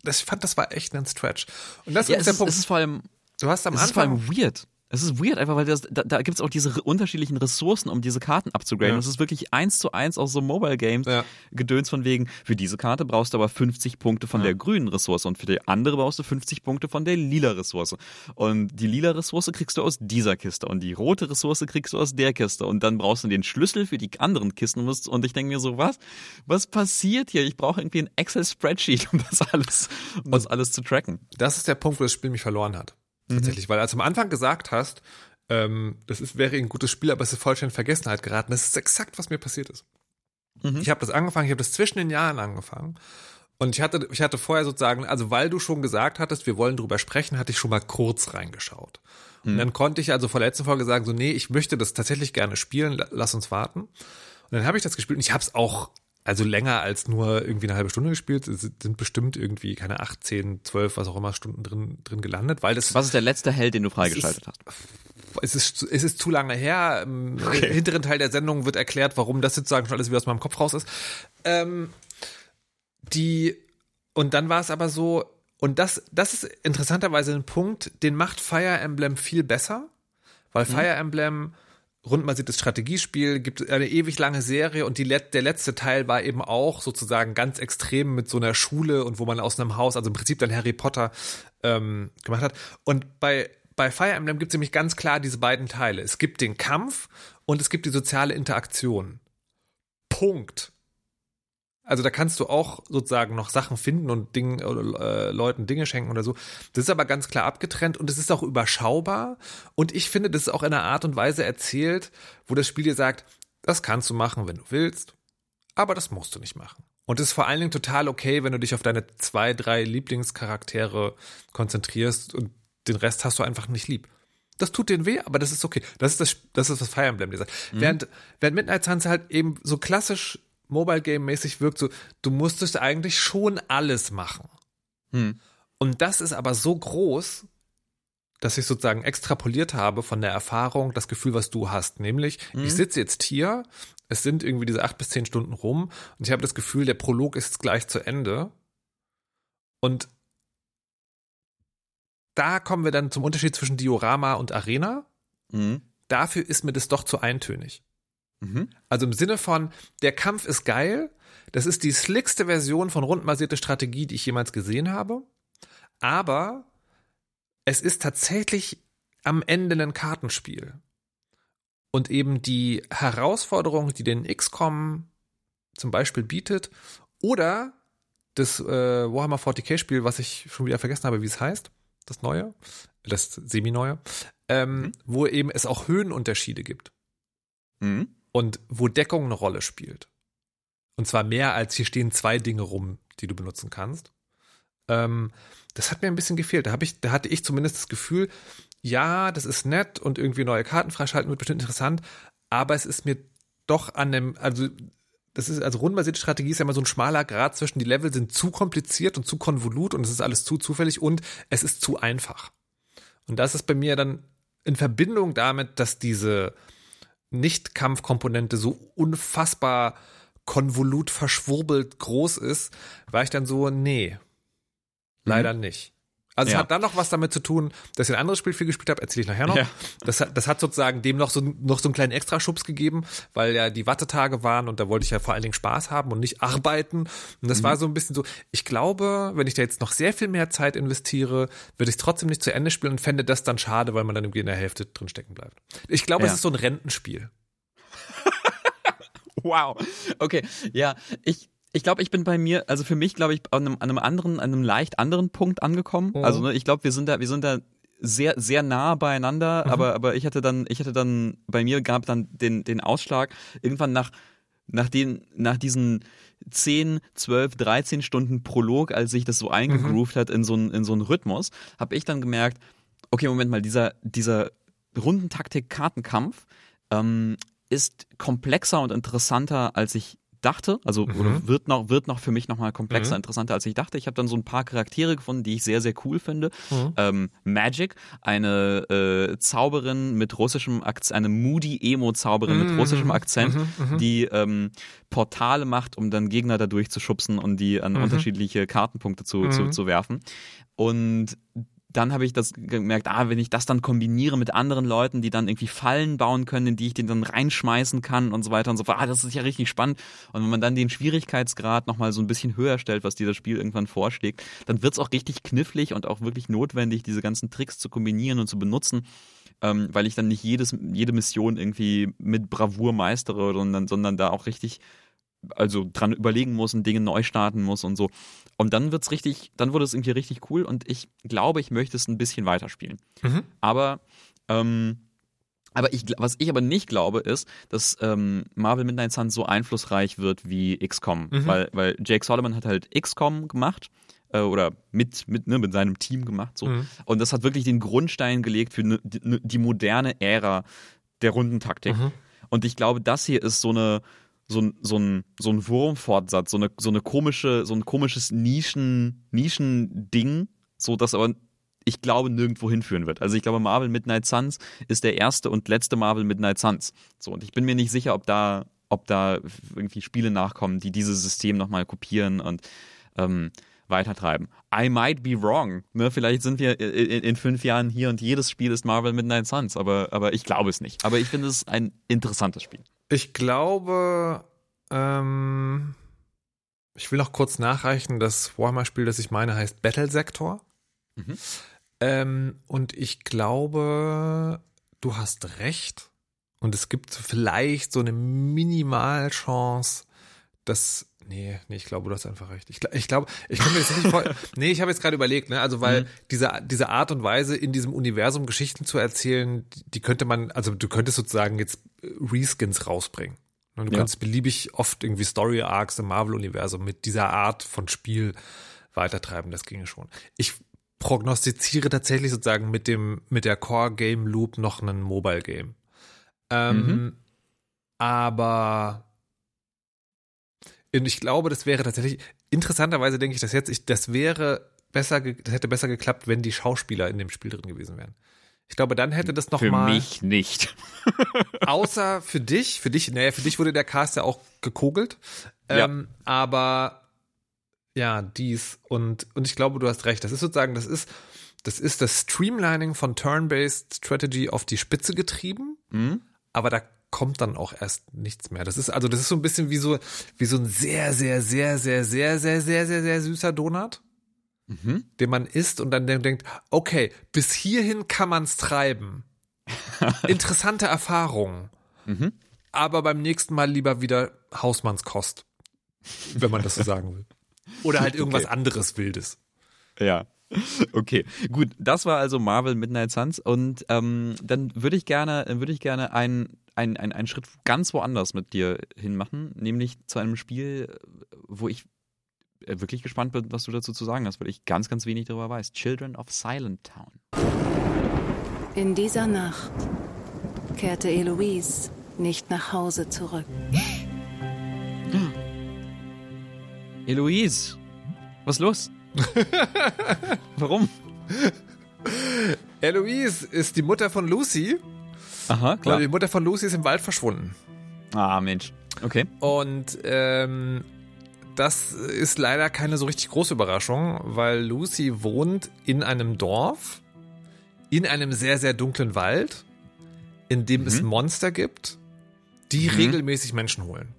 [SPEAKER 2] das, ich fand, das war echt ein Stretch. Und das
[SPEAKER 1] Ja,
[SPEAKER 2] ist der Punkt.
[SPEAKER 1] ist vor allem,
[SPEAKER 2] du hast am
[SPEAKER 1] es ist vor
[SPEAKER 2] Anfang.
[SPEAKER 1] allem weird. Es ist weird, einfach weil das, da, da gibt es auch diese unterschiedlichen Ressourcen, um diese Karten abzugraden.
[SPEAKER 2] Ja.
[SPEAKER 1] Das ist wirklich eins zu eins aus so Mobile Games
[SPEAKER 2] Ja.
[SPEAKER 1] gedöns von wegen, für diese Karte brauchst du aber 50 Punkte von
[SPEAKER 2] Ja.
[SPEAKER 1] der grünen Ressource und für die andere brauchst du 50 Punkte von der lila Ressource. Und die lila Ressource kriegst du aus dieser Kiste und die rote Ressource kriegst du aus der Kiste und dann brauchst du den Schlüssel für die anderen Kisten und ich denke mir so, was? Was passiert hier? Ich brauche irgendwie ein Excel-Spreadsheet, um das alles, um das alles zu tracken.
[SPEAKER 2] das ist der Punkt, wo das Spiel mich verloren hat.
[SPEAKER 1] Mhm.
[SPEAKER 2] Tatsächlich. Weil als du am Anfang gesagt hast, ähm, das ist, wäre ein gutes Spiel, aber es ist vollständig in Vergessenheit geraten, das ist exakt, was mir passiert ist.
[SPEAKER 1] Mhm.
[SPEAKER 2] Ich habe das angefangen, ich habe das zwischen den Jahren angefangen. Und ich hatte, ich hatte vorher sozusagen, also weil du schon gesagt hattest, wir wollen drüber sprechen, hatte ich schon mal kurz reingeschaut. Und dann konnte ich also vor der letzten Folge sagen, so, nee, ich möchte das tatsächlich gerne spielen, la- lass uns warten. Und dann habe ich das gespielt und ich habe es auch, also länger als nur irgendwie eine halbe Stunde gespielt, es sind bestimmt irgendwie, keine 8, 10, 12, was auch immer Stunden drin, drin gelandet, weil das
[SPEAKER 1] Was ist der letzte Held, den du freigeschaltet hast?
[SPEAKER 2] es ist, zu- es ist zu lange her. Im hinteren Teil der Sendung wird erklärt, warum das sozusagen schon alles wieder aus meinem Kopf raus ist. Ähm, die, und dann war es aber so, und das, das ist interessanterweise ein Punkt, den macht Fire Emblem viel besser, weil Fire Emblem rundbasiertes Strategiespiel, gibt eine ewig lange Serie und die, let- der letzte Teil war eben auch sozusagen ganz extrem mit so einer Schule und wo man aus einem Haus, also im Prinzip dann Harry Potter ähm, gemacht hat. Und bei, bei Fire Emblem gibt es nämlich ganz klar diese beiden Teile. Es gibt den Kampf und es gibt die soziale Interaktion. Punkt. Also da kannst du auch sozusagen noch Sachen finden und Dingen, oder, äh, Leuten Dinge schenken oder so. Das ist aber ganz klar abgetrennt und es ist auch überschaubar. Und ich finde, das ist auch in einer Art und Weise erzählt, wo das Spiel dir sagt, das kannst du machen, wenn du willst, aber das musst du nicht machen. Und es ist vor allen Dingen total okay, wenn du dich auf deine zwei, drei Lieblingscharaktere konzentrierst und den Rest hast du einfach nicht lieb. Das tut denen weh, aber das ist okay. Das ist das, das ist was Fire Emblem dir sagt. Während, während Midnight Suns halt eben so klassisch Mobile Game mäßig wirkt, so, du musstest eigentlich schon alles machen.
[SPEAKER 1] Hm.
[SPEAKER 2] Und das ist aber so groß, dass ich sozusagen extrapoliert habe von der Erfahrung, das Gefühl, was du hast. Nämlich, ich sitze jetzt hier, es sind irgendwie diese acht bis zehn Stunden rum und ich habe das Gefühl, der Prolog ist jetzt gleich zu Ende. Und da kommen wir dann zum Unterschied zwischen Diorama und Arena.
[SPEAKER 1] Mhm.
[SPEAKER 2] Dafür ist mir das doch zu eintönig.
[SPEAKER 1] Mhm.
[SPEAKER 2] Also im Sinne von, der Kampf ist geil, das ist die slickste Version von rundenbasierte Strategie, die ich jemals gesehen habe, aber es ist tatsächlich am Ende ein Kartenspiel. Und eben die Herausforderung, die den XCOM zum Beispiel bietet, oder das äh, Warhammer 40k-Spiel, was ich schon wieder vergessen habe, wie es heißt, das neue, das semi-neue, ähm, wo eben es auch Höhenunterschiede gibt
[SPEAKER 1] Mhm.
[SPEAKER 2] Und wo Deckung eine Rolle spielt. Und zwar mehr als hier stehen zwei Dinge rum, die du benutzen kannst. Ähm, das hat mir ein bisschen gefehlt. Da, ich, da hatte ich zumindest das Gefühl, ja, das ist nett und irgendwie neue Karten freischalten wird bestimmt interessant, aber es ist mir doch an dem, also das ist, also rundenbasierte Strategie ist ja immer so ein schmaler Grad zwischen die Level sind zu kompliziert und zu konvolut und es ist alles zu zufällig und es ist zu einfach. Und das ist bei mir dann in Verbindung damit, dass diese Nicht-Kampfkomponente so unfassbar konvolut verschwurbelt groß ist, war ich dann so, nee, leider nicht. Also es
[SPEAKER 1] Ja.
[SPEAKER 2] hat dann noch was damit zu tun, dass ich ein anderes Spiel viel gespielt habe, erzähle ich nachher noch.
[SPEAKER 1] Ja.
[SPEAKER 2] Das, hat, das hat sozusagen dem noch so, noch so einen kleinen Extraschubs gegeben, weil ja die Wattetage waren und da wollte ich ja vor allen Dingen Spaß haben und nicht arbeiten. Und das war so ein bisschen so, ich glaube, wenn ich da jetzt noch sehr viel mehr Zeit investiere, würde ich es trotzdem nicht zu Ende spielen und fände das dann schade, weil man dann irgendwie in der Hälfte drin stecken bleibt. Ich glaube, es
[SPEAKER 1] Ja.
[SPEAKER 2] ist so ein Rentenspiel.
[SPEAKER 1] Wow. Okay, ja, ich ich glaube, ich bin bei mir, also für mich glaube ich an einem, an einem anderen, an einem leicht anderen Punkt angekommen.
[SPEAKER 2] Mhm.
[SPEAKER 1] Also ne, ich glaube, wir sind da, wir sind da sehr sehr nah beieinander, aber aber ich hatte dann, ich hatte dann bei mir gab dann den den Ausschlag irgendwann nach nach den nach diesen 10, 12, 13 Stunden Prolog, als sich das so eingegroovt hat in so einen in so einen Rhythmus, habe ich dann gemerkt, okay, Moment mal, dieser dieser Rundentaktik Kartenkampf ähm, ist komplexer und interessanter, als ich dachte, also oder wird noch wird noch für mich noch mal komplexer, interessanter als ich dachte. Ich habe dann so ein paar Charaktere gefunden, die ich sehr sehr cool finde. Ähm, Magic, eine äh, Zauberin mit russischem Akzent, eine moody Emo Zauberin mit russischem Akzent, die ähm, Portale macht, um dann Gegner dadurch zu schubsen und die an unterschiedliche Kartenpunkte zu, zu, zu werfen. Und dann habe ich das gemerkt, ah, wenn ich das dann kombiniere mit anderen Leuten, die dann irgendwie Fallen bauen können, in die ich den dann reinschmeißen kann und so weiter und so fort, ah, das ist ja richtig spannend. Und wenn man dann den Schwierigkeitsgrad nochmal so ein bisschen höher stellt, was dieses Spiel irgendwann vorschlägt, dann wird's auch richtig knifflig und auch wirklich notwendig, diese ganzen Tricks zu kombinieren und zu benutzen, ähm, weil ich dann nicht jedes, jede Mission irgendwie mit Bravour meistere, sondern, sondern da auch richtig also dran überlegen muss und Dinge neu starten muss und so. Und dann wird's richtig, dann wurde es irgendwie richtig cool und ich glaube, ich möchte es ein bisschen weiterspielen. Aber ähm, aber ich, was ich aber nicht glaube, ist, dass ähm, Marvel Midnight Suns so einflussreich wird wie XCOM. Weil, weil Jake Solomon hat halt XCOM gemacht äh, oder mit, mit, ne, mit seinem Team gemacht. so Und das hat wirklich den Grundstein gelegt für ne, die, ne, die moderne Ära der Rundentaktik. Und ich glaube, das hier ist so eine so ein, so ein, so ein Wurmfortsatz, so eine, so eine komische, so ein komisches Nischen, Nischending, so dass aber ich glaube, nirgendwo hinführen wird. Also ich glaube, Marvel Midnight Suns ist der erste und letzte Marvel Midnight Suns. So, und ich bin mir nicht sicher, ob da, ob da irgendwie Spiele nachkommen, die dieses System nochmal kopieren und ähm, weitertreiben. I might be wrong. Ne? Vielleicht sind wir in, in fünf Jahren hier und jedes Spiel ist Marvel Midnight Suns, aber, aber ich glaube es nicht. Aber ich finde es ein interessantes Spiel.
[SPEAKER 2] Ich glaube, ähm, ich will noch kurz nachreichen, das Warhammer-Spiel, das ich meine, heißt Battle Sector.
[SPEAKER 1] Mhm.
[SPEAKER 2] Ähm, und ich glaube, du hast recht. Und es gibt vielleicht so eine Minimalchance, dass. Nee, nee, ich glaube, du hast einfach recht. Ich, ich glaube, ich kann mir das nicht vor. nee, ich habe jetzt gerade überlegt, ne? Also, weil diese, diese Art und Weise, in diesem Universum Geschichten zu erzählen, die, könnte man, also du könntest sozusagen jetzt äh, Reskins rausbringen. Ne, Du
[SPEAKER 1] Ja.
[SPEAKER 2] kannst beliebig oft irgendwie Story Arcs im Marvel-Universum mit dieser Art von Spiel weitertreiben. Das ginge schon. Ich prognostiziere tatsächlich sozusagen mit dem, mit der Core Game Loop noch einen Mobile Game. Ähm, Aber und ich glaube, das wäre tatsächlich, interessanterweise denke ich das jetzt, ich, das wäre besser, das hätte besser geklappt, wenn die Schauspieler in dem Spiel drin gewesen wären. Ich glaube, dann hätte das noch
[SPEAKER 1] Für
[SPEAKER 2] mal,
[SPEAKER 1] mich nicht.
[SPEAKER 2] außer für dich, für dich, naja, für dich wurde der Cast ja auch gekogelt,
[SPEAKER 1] Ja.
[SPEAKER 2] ähm, aber ja, dies und und ich glaube, du hast recht. Das ist sozusagen, das ist das ist das Streamlining von Turn-based Strategy auf die Spitze getrieben,
[SPEAKER 1] Mhm.
[SPEAKER 2] aber da kommt dann auch erst nichts mehr. Das ist also, das ist so ein bisschen wie so wie so ein sehr sehr sehr sehr sehr sehr sehr sehr sehr süßer Donut,
[SPEAKER 1] Mhm.
[SPEAKER 2] den man isst und dann denkt, okay, bis hierhin kann man's treiben. Interessante Erfahrung.
[SPEAKER 1] Mhm.
[SPEAKER 2] Aber beim nächsten Mal lieber wieder Hausmannskost, wenn man das so sagen will. Oder halt irgendwas
[SPEAKER 1] Okay.
[SPEAKER 2] anderes Wildes.
[SPEAKER 1] Ja. Okay, gut. Das war also Marvel Midnight Suns und ähm, dann würde ich gerne, würde ich gerne einen, einen, einen, einen Schritt ganz woanders mit dir hinmachen, nämlich zu einem Spiel, wo ich äh, wirklich gespannt bin, was du dazu zu sagen hast, weil ich ganz, ganz wenig darüber weiß. Children of Silent Town.
[SPEAKER 4] In dieser Nacht kehrte Eloise nicht nach Hause zurück.
[SPEAKER 1] Eloise, was ist los? Warum?
[SPEAKER 2] Eloise ist die Mutter von Lucy.
[SPEAKER 1] Aha,
[SPEAKER 2] Weil die Mutter von Lucy ist im Wald verschwunden.
[SPEAKER 1] Ah, Mensch. Okay.
[SPEAKER 2] Und ähm, das ist leider keine so richtig große Überraschung, weil Lucy wohnt in einem Dorf, in einem sehr, sehr dunklen Wald, in dem es Monster gibt, die regelmäßig Menschen holen.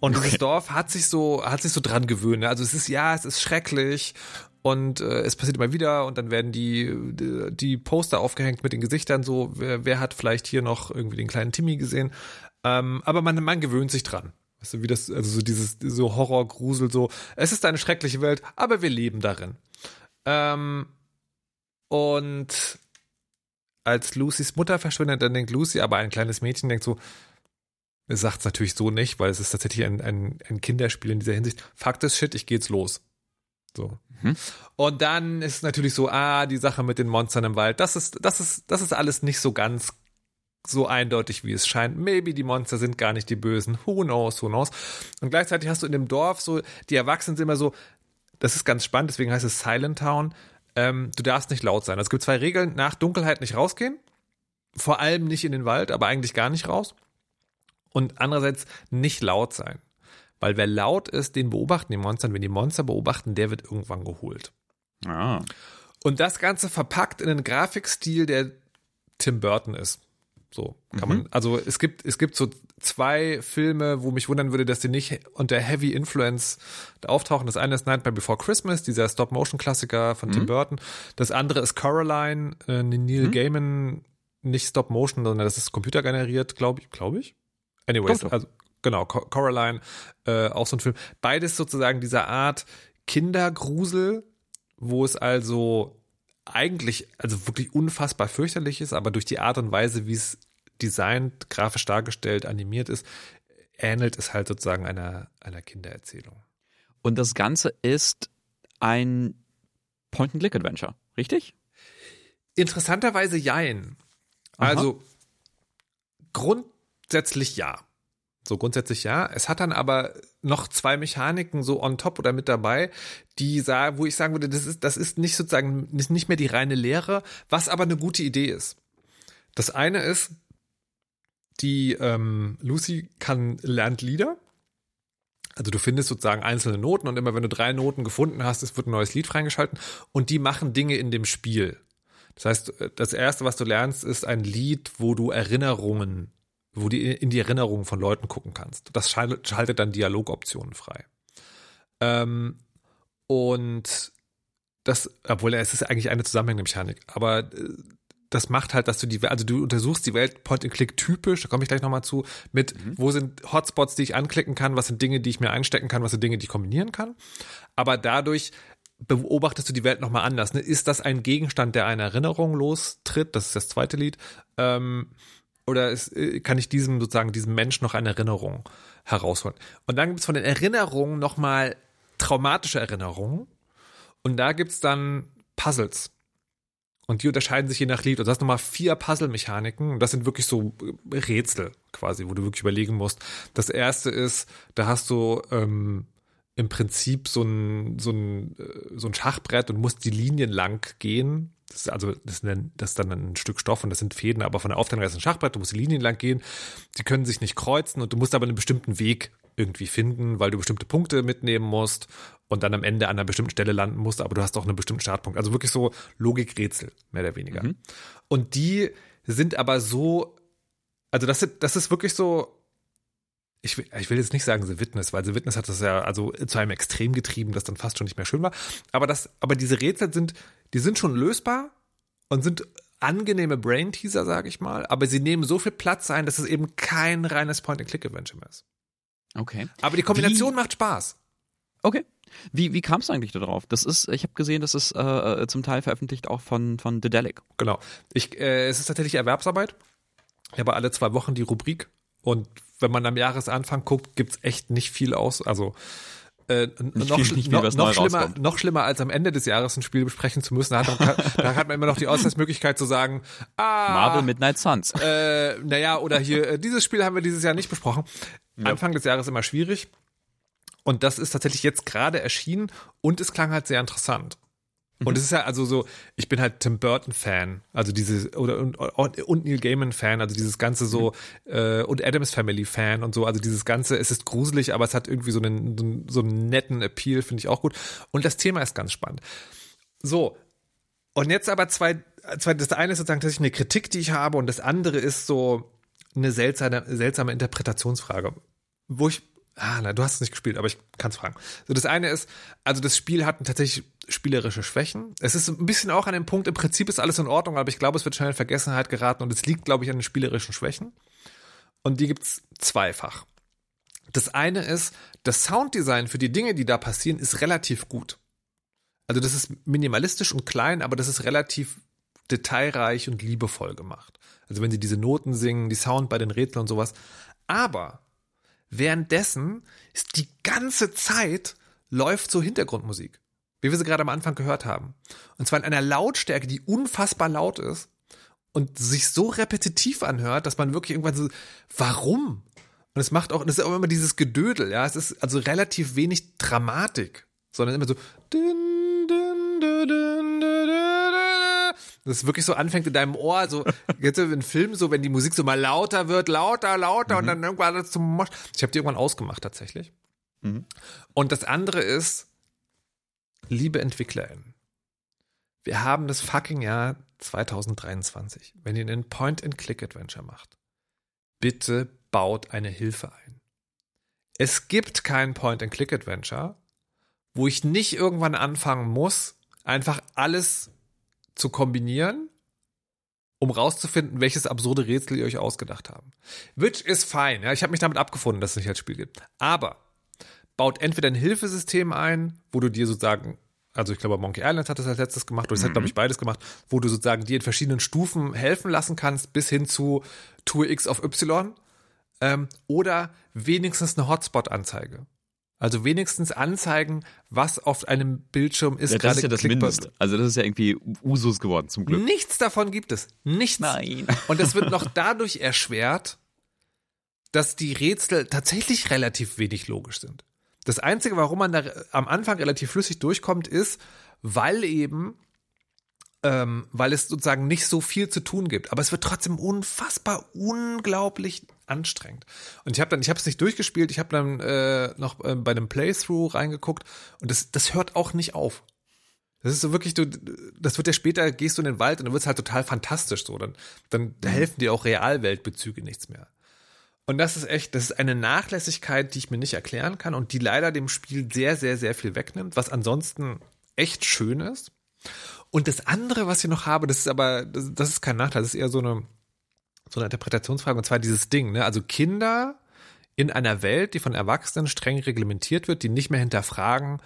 [SPEAKER 2] Und dieses Dorf hat sich so, hat sich so dran gewöhnt. ne? Also es ist, ja, es ist schrecklich und äh, es passiert immer wieder und dann werden die, die, die Poster aufgehängt mit den Gesichtern so, wer, wer hat vielleicht hier noch irgendwie den kleinen Timmy gesehen. Ähm, aber man, man gewöhnt sich dran. Weißt du, wie das, also so dieses, so Horror, Grusel, so, es ist eine schreckliche Welt, aber wir leben darin. Ähm, und als Lucys Mutter verschwindet, dann denkt Lucy, aber ein kleines Mädchen denkt so, sagt es natürlich so nicht, weil es ist tatsächlich ein, ein, ein Kinderspiel in dieser Hinsicht. Fakt ist Shit, ich gehe los. So.
[SPEAKER 1] Mhm.
[SPEAKER 2] Und dann ist natürlich so, ah, die Sache mit den Monstern im Wald, das ist, das ist, das ist alles nicht so ganz so eindeutig, wie es scheint. Maybe die Monster sind gar nicht die Bösen. Who knows, who knows. Und gleichzeitig hast du in dem Dorf so, die Erwachsenen sind immer so, das ist ganz spannend, deswegen heißt es Silent Town. Ähm, du darfst nicht laut sein. Also es gibt zwei Regeln, nach Dunkelheit nicht rausgehen. Vor allem nicht in den Wald, aber eigentlich gar nicht raus. Und andererseits nicht laut sein. Weil wer laut ist, den beobachten die Monster. Und wenn die Monster beobachten, der wird irgendwann geholt.
[SPEAKER 1] Ah.
[SPEAKER 2] Und das Ganze verpackt in einen Grafikstil, der Tim Burton ist. So kann man, also es gibt, es gibt so zwei Filme, wo mich wundern würde, dass die nicht unter Heavy Influence auftauchen. Das eine ist Nightmare Before Christmas, dieser Stop-Motion-Klassiker von Tim Burton. Das andere ist Coraline, äh, Neil Gaiman, nicht Stop-Motion, sondern das ist computergeneriert, glaube ich, glaube ich. Anyways, also genau, Co- Coraline, äh, auch so ein Film. Beides sozusagen dieser Art Kindergrusel, wo es also eigentlich, also wirklich unfassbar fürchterlich ist, aber durch die Art und Weise, wie es designt, grafisch dargestellt, animiert ist, ähnelt es halt sozusagen einer, einer Kindererzählung.
[SPEAKER 1] Und das Ganze ist ein Point-and-Click-Adventure, richtig?
[SPEAKER 2] Interessanterweise jein.
[SPEAKER 1] Aha.
[SPEAKER 2] Also grundsätzlich ja. So grundsätzlich ja. Es hat dann aber noch zwei Mechaniken so on top oder mit dabei, die sah, wo ich sagen würde, das ist, das ist nicht sozusagen nicht mehr die reine Lehre, was aber eine gute Idee ist. Das eine ist, die ähm, Lucy kann lernt Lieder. Also du findest sozusagen einzelne Noten und immer wenn du drei Noten gefunden hast, es wird ein neues Lied freigeschalten und die machen Dinge in dem Spiel. Das heißt, das erste, was du lernst, ist ein Lied, wo du Erinnerungen, wo du in die Erinnerungen von Leuten gucken kannst. Das schaltet, dann Dialogoptionen frei. Ähm, und das, obwohl es ist eigentlich eine zusammenhängende Mechanik, aber äh, das macht halt, dass du die, also du untersuchst die Welt Point-and-Click typisch, da komme ich gleich nochmal zu, mit wo sind Hotspots, die ich anklicken kann, was sind Dinge, die ich mir einstecken kann, was sind Dinge, die ich kombinieren kann. Aber dadurch beobachtest du die Welt nochmal anders. Ne? Ist das ein Gegenstand, der eine Erinnerung lostritt? Das ist das zweite Lied. Ähm, oder ist, äh, kann ich diesem sozusagen diesem Mensch noch eine Erinnerung herausholen? Und dann gibt es von den Erinnerungen nochmal traumatische Erinnerungen. Und da gibt's dann Puzzles. Und die unterscheiden sich je nach Lied. Und du hast nochmal vier Puzzle-Mechaniken. Und das sind wirklich so äh, Rätsel quasi, wo du wirklich überlegen musst. Das erste ist, da hast du ähm, im Prinzip so ein, so, ein, äh, so ein Schachbrett und musst die Linien lang gehen. Das ist also das ist, ein, das ist dann ein Stück Stoff und das sind Fäden, aber von der Aufteilung her ist es ein Schachbrett, du musst die Linien lang gehen. Die können sich nicht kreuzen und du musst aber einen bestimmten Weg irgendwie finden, weil du bestimmte Punkte mitnehmen musst und dann am Ende an einer bestimmten Stelle landen musst, aber du hast auch einen bestimmten Startpunkt. Also wirklich so Logikrätsel, mehr oder weniger. Und die sind aber so, also das, das ist wirklich so, ich will, ich will jetzt nicht sagen The Witness, weil The Witness hat das ja also zu einem Extrem getrieben, das dann fast schon nicht mehr schön war. Aber das, aber diese Rätsel sind, die sind schon lösbar und sind angenehme Brain-Teaser, sage ich mal, aber sie nehmen so viel Platz ein, dass es eben kein reines Point-and-Click-Adventure mehr ist.
[SPEAKER 1] Okay.
[SPEAKER 2] Aber die Kombination macht Spaß.
[SPEAKER 1] Okay. Wie, wie kam es eigentlich darauf? Das ist, ich habe gesehen, das ist äh, zum Teil veröffentlicht auch von, von Dedelic.
[SPEAKER 2] Genau. Ich, äh, es ist tatsächlich Erwerbsarbeit. Ich habe alle zwei Wochen die Rubrik und wenn man am Jahresanfang guckt, gibt's echt nicht viel aus. Also äh, noch,
[SPEAKER 1] viel,
[SPEAKER 2] noch, noch schlimmer,
[SPEAKER 1] rauskommt.
[SPEAKER 2] noch schlimmer als am Ende des Jahres ein Spiel besprechen zu müssen. Da hat, man- da hat man immer noch die Ausweismöglichkeit zu sagen, ah,
[SPEAKER 1] Marvel Midnight Suns.
[SPEAKER 2] äh, naja, oder hier, äh, dieses Spiel haben wir dieses Jahr nicht besprochen. Anfang des Jahres immer schwierig. Und das ist tatsächlich jetzt gerade erschienen und es klang halt sehr interessant. Und es ist ja also so, ich bin halt Tim Burton Fan, also diese oder und, und, Neil Gaiman Fan, also dieses ganze so äh, und Adams Family Fan und so, also dieses ganze, es ist gruselig, aber es hat irgendwie so einen so einen, so einen netten Appeal, finde ich auch gut. Und das Thema ist ganz spannend. So, und jetzt aber zwei, zwei, das eine ist sozusagen tatsächlich eine Kritik, die ich habe, und das andere ist so eine seltsame, seltsame Interpretationsfrage, wo ich, ah, na, du hast es nicht gespielt, aber ich kann es fragen. So, das eine ist, also das Spiel hat tatsächlich spielerische Schwächen. Es ist ein bisschen auch an dem Punkt, im Prinzip ist alles in Ordnung, aber ich glaube, es wird schnell in Vergessenheit geraten und es liegt, glaube ich, an den spielerischen Schwächen. Und die gibt's zweifach. Das eine ist, das Sounddesign für die Dinge, die da passieren, ist relativ gut. Also das ist minimalistisch und klein, aber das ist relativ detailreich und liebevoll gemacht. Also wenn sie diese Noten singen, die Sound bei den Rätseln und sowas. Aber währenddessen ist die ganze Zeit läuft so Hintergrundmusik. Wie wir sie gerade am Anfang gehört haben. Und zwar in einer Lautstärke, die unfassbar laut ist. und sich so repetitiv anhört, dass man wirklich irgendwann so, warum? Und es macht auch, das ist auch immer dieses Gedödel, ja. Es ist also relativ wenig Dramatik, sondern immer so. Din, din, din, din, din, din. Das wirklich so anfängt in deinem Ohr, so jetzt in Filmen so, wenn die Musik so mal lauter wird, lauter, lauter und dann irgendwann alles zum Mosch. Ich habe die irgendwann ausgemacht tatsächlich. Und das andere ist, liebe EntwicklerInnen, wir haben das fucking Jahr 2023. Wenn ihr einen Point-and-Click-Adventure macht, bitte baut eine Hilfe ein. Es gibt kein Point-and-Click-Adventure, wo ich nicht irgendwann anfangen muss, einfach alles zu kombinieren, um rauszufinden, welches absurde Rätsel ihr euch ausgedacht habt. Which is fine. Ja, ich habe mich damit abgefunden, dass es nicht als Spiel gibt. Aber baut entweder ein Hilfesystem ein, wo du dir sozusagen, also ich glaube, Monkey Island hat das als letztes gemacht, oder es hat, glaube ich, beides gemacht, wo du sozusagen dir in verschiedenen Stufen helfen lassen kannst, bis hin zu Tour X auf Y. Ähm, oder wenigstens eine Hotspot-Anzeige. Also wenigstens anzeigen, was auf einem Bildschirm ist.
[SPEAKER 1] Ja, das
[SPEAKER 2] gerade
[SPEAKER 1] ist ja das
[SPEAKER 2] klickbar.
[SPEAKER 1] Mindeste. Also das ist ja irgendwie Usus geworden, zum Glück.
[SPEAKER 2] Nichts davon gibt es. Nichts.
[SPEAKER 1] Nein.
[SPEAKER 2] Und das wird noch dadurch erschwert, dass die Rätsel tatsächlich relativ wenig logisch sind. Das Einzige, warum man da am Anfang relativ flüssig durchkommt, ist, weil eben, ähm, weil es sozusagen nicht so viel zu tun gibt. Aber es wird trotzdem unfassbar, unglaublich anstrengend. Und ich habe dann, ich habe es nicht durchgespielt, ich habe dann äh, noch äh, bei einem Playthrough reingeguckt und das, das hört auch nicht auf. Das ist so wirklich, du, das wird ja später, gehst du in den Wald und dann wird es halt total fantastisch so. Dann, dann helfen dir auch Realweltbezüge nichts mehr. Und das ist echt, das ist eine Nachlässigkeit, die ich mir nicht erklären kann und die leider dem Spiel sehr, sehr, sehr viel wegnimmt, was ansonsten echt schön ist. Und das andere, was ich noch habe, das ist aber, das, das ist kein Nachteil, das ist eher so eine, so eine Interpretationsfrage, und zwar dieses Ding, ne? Also Kinder in einer Welt, die von Erwachsenen streng reglementiert wird, die nicht mehr hinterfragen,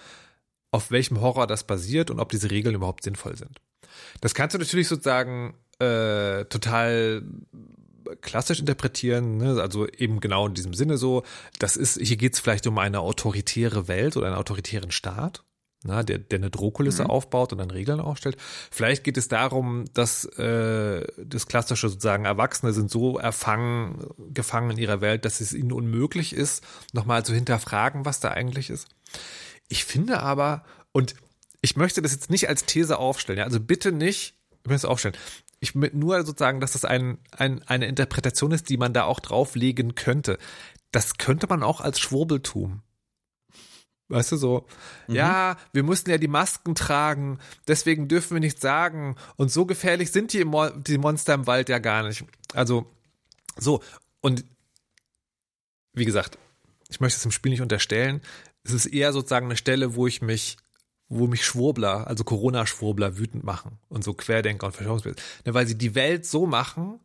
[SPEAKER 2] auf welchem Horror das basiert und ob diese Regeln überhaupt sinnvoll sind. Das kannst du natürlich sozusagen äh, total klassisch interpretieren, ne? also eben genau in diesem Sinne so, das ist, hier geht es vielleicht um eine autoritäre Welt oder einen autoritären Staat, na, der, der eine Drohkulisse
[SPEAKER 1] Mhm.
[SPEAKER 2] aufbaut und dann Regeln aufstellt. Vielleicht geht es darum, dass äh, das klassische sozusagen Erwachsene sind so erfangen, gefangen in ihrer Welt, dass es ihnen unmöglich ist, nochmal zu hinterfragen, was da eigentlich ist. Ich finde aber, und ich möchte das jetzt nicht als These aufstellen, ja, also bitte nicht, ich möchte es aufstellen. Ich möchte nur sozusagen, dass das ein, ein, eine Interpretation ist, die man da auch drauflegen könnte. Das könnte man auch als Schwurbeltum. Weißt du so, ja, wir mussten ja die Masken tragen, deswegen dürfen wir nichts sagen. Und so gefährlich sind die, Mo die Monster im Wald ja gar nicht. Also, so. Und wie gesagt, ich möchte es im Spiel nicht unterstellen. Es ist eher sozusagen eine Stelle, wo ich mich, wo mich Schwurbler, also Corona-Schwurbler wütend machen und so Querdenker und Verschwörungsbilder. Ne, weil sie die Welt so machen,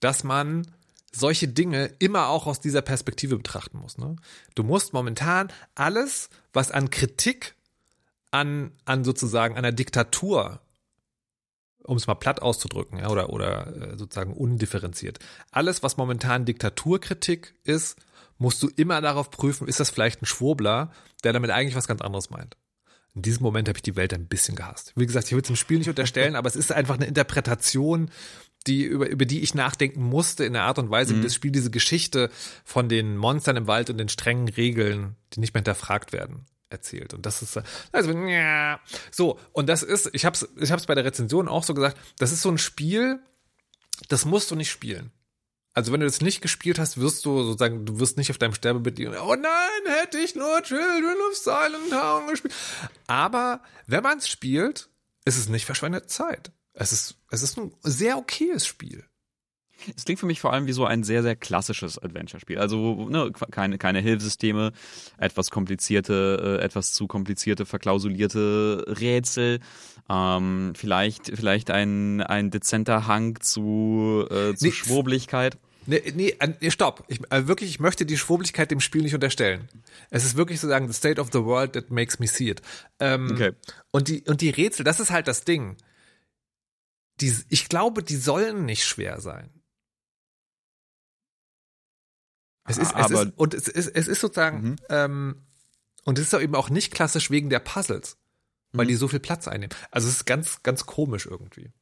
[SPEAKER 2] dass man solche Dinge immer auch aus dieser Perspektive betrachten muss. Ne? Du musst momentan alles, was an Kritik an, an sozusagen einer Diktatur, um es mal platt auszudrücken, ja, oder, oder äh, sozusagen undifferenziert, alles, was momentan Diktaturkritik ist, musst du immer darauf prüfen, ist das vielleicht ein Schwurbler, der damit eigentlich was ganz anderes meint. In diesem Moment habe ich die Welt ein bisschen gehasst. Wie gesagt, ich will es im Spiel nicht unterstellen, aber es ist einfach eine Interpretation, die, über, über die ich nachdenken musste in der Art und Weise, wie das Spiel diese Geschichte von den Monstern im Wald und den strengen Regeln, die nicht mehr hinterfragt werden, erzählt. Und das ist äh, also ja. so und das ist, ich habe es, ich habe es bei der Rezension auch so gesagt, das ist so ein Spiel, das musst du nicht spielen. Also wenn du das nicht gespielt hast, wirst du sozusagen, du wirst nicht auf deinem Sterbebett liegen, oh nein, hätte ich nur Children of Silent Town gespielt. Aber wenn man es spielt, ist es nicht verschwendete Zeit. Es ist, es ist ein sehr okayes Spiel.
[SPEAKER 1] Es klingt für mich vor allem wie so ein sehr, sehr klassisches Adventure-Spiel. Also ne, keine, keine Hilfssysteme, etwas komplizierte, äh, etwas zu komplizierte, verklausulierte Rätsel. Ähm, vielleicht, vielleicht ein, ein dezenter Hang zu, äh, zu
[SPEAKER 2] Nee,
[SPEAKER 1] Schwurbligkeit.
[SPEAKER 2] Nee, nee, nee stopp. Ich, äh, wirklich, ich möchte die Schwurbligkeit dem Spiel nicht unterstellen. Es ist wirklich sozusagen the state of the world that makes me see it. Ähm,
[SPEAKER 1] Okay.
[SPEAKER 2] und, die, und die Rätsel, das ist halt das Ding. Die, ich glaube, die sollen nicht schwer sein. Es ist, es
[SPEAKER 1] Aber-
[SPEAKER 2] ist, und es ist, es ist sozusagen,
[SPEAKER 1] Mhm.
[SPEAKER 2] ähm, und es ist auch eben auch nicht klassisch wegen der Puzzles, weil
[SPEAKER 1] Mhm.
[SPEAKER 2] die so viel Platz einnehmen. Also es ist ganz, ganz komisch irgendwie.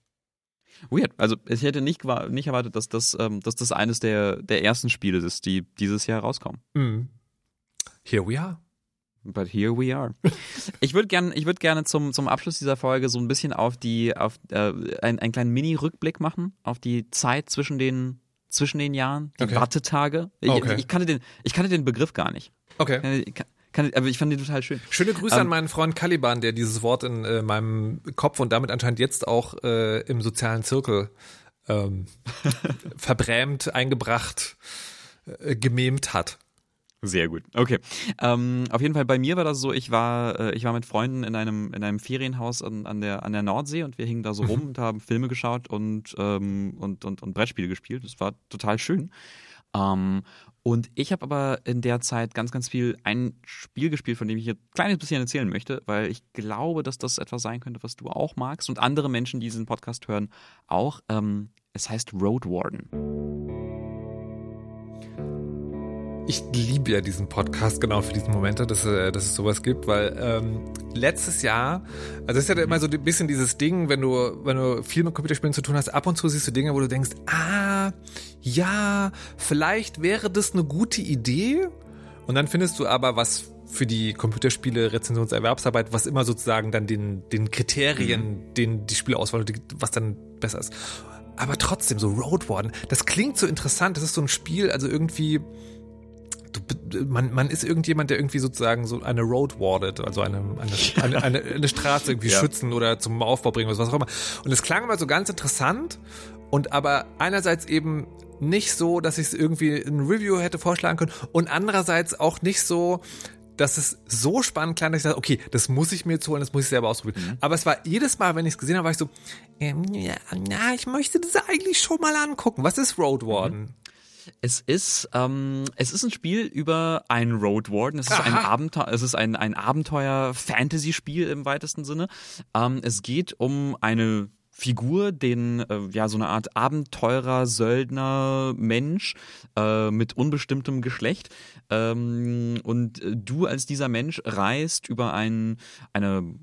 [SPEAKER 1] Weird. Also ich hätte nicht, nicht erwartet, dass das, ähm, dass das eines der, der ersten Spiele ist, die dieses Jahr rauskommen.
[SPEAKER 2] Mhm. Here we are.
[SPEAKER 1] But here we are. Ich würde gerne, ich würde gerne zum, zum Abschluss dieser Folge so ein bisschen auf die, auf äh, einen, einen kleinen Mini-Rückblick machen auf die Zeit zwischen den zwischen den Jahren, die
[SPEAKER 2] Okay.
[SPEAKER 1] Wartetage. Ich,
[SPEAKER 2] Okay.
[SPEAKER 1] ich kannte den, ich kannte den Begriff gar nicht.
[SPEAKER 2] Okay.
[SPEAKER 1] Ich kann, kann, aber ich fand den total schön.
[SPEAKER 2] Schöne Grüße
[SPEAKER 1] Ähm,
[SPEAKER 2] an meinen Freund Caliban, der dieses Wort in äh, meinem Kopf und damit anscheinend jetzt auch äh, im sozialen Zirkel ähm, verbrämt, eingebracht, äh, gememt hat.
[SPEAKER 1] Sehr gut. Okay. Ähm, auf jeden Fall bei mir war das so, ich war, äh, ich war mit Freunden in einem, in einem Ferienhaus an, an, der, an der Nordsee und wir hingen da so rum und haben Filme geschaut und, ähm, und, und, und Brettspiele gespielt. Das war total schön. Ähm, und ich habe aber in der Zeit ganz, ganz viel ein Spiel gespielt, von dem ich jetzt ein kleines bisschen erzählen möchte, weil ich glaube, dass das etwas sein könnte, was du auch magst und andere Menschen, die diesen Podcast hören, auch. Ähm, es heißt Road Warden.
[SPEAKER 2] Ich liebe ja diesen Podcast genau für diese Momente, dass, äh, dass es sowas gibt, weil ähm, letztes Jahr, also es ist ja immer so ein bisschen dieses Ding, wenn du, wenn du viel mit Computerspielen zu tun hast, ab und zu siehst du Dinge, wo du denkst, ah, ja, vielleicht wäre das eine gute Idee. Und dann findest du aber was für die Computerspiele Rezensionserwerbsarbeit, was immer sozusagen dann den, den Kriterien, den die Spielauswahl, die- was dann besser ist. Aber trotzdem, so Road Warden, das klingt so interessant, das ist so ein Spiel, also irgendwie, du, man, man ist irgendjemand, der irgendwie sozusagen so eine Road wardet, also eine, eine, eine, eine, eine Straße irgendwie
[SPEAKER 1] Ja.
[SPEAKER 2] schützen oder zum Aufbau bringen oder was auch immer. Und es klang immer so ganz interessant und aber einerseits eben nicht so, dass ich es irgendwie in Review hätte vorschlagen können und andererseits auch nicht so, dass es so spannend klang, dass ich dachte, okay, das muss ich mir jetzt holen, das muss ich selber ausprobieren. Aber es war jedes Mal, wenn ich es gesehen habe, war ich so, ähm, ja, na, ich möchte das eigentlich schon mal angucken. Was ist Road Warden?
[SPEAKER 1] Es ist, ähm, es ist ein Spiel über einen Road Warden. Es ist ein
[SPEAKER 2] Aha.
[SPEAKER 1] Abenteuer, es ist ein, ein Abenteuer-Fantasy-Spiel im weitesten Sinne. Ähm, es geht um eine Figur, den, äh, ja, so eine Art Abenteurer, Söldner, Mensch äh, mit unbestimmtem Geschlecht. Ähm, und äh, du als dieser Mensch reist über ein, eine,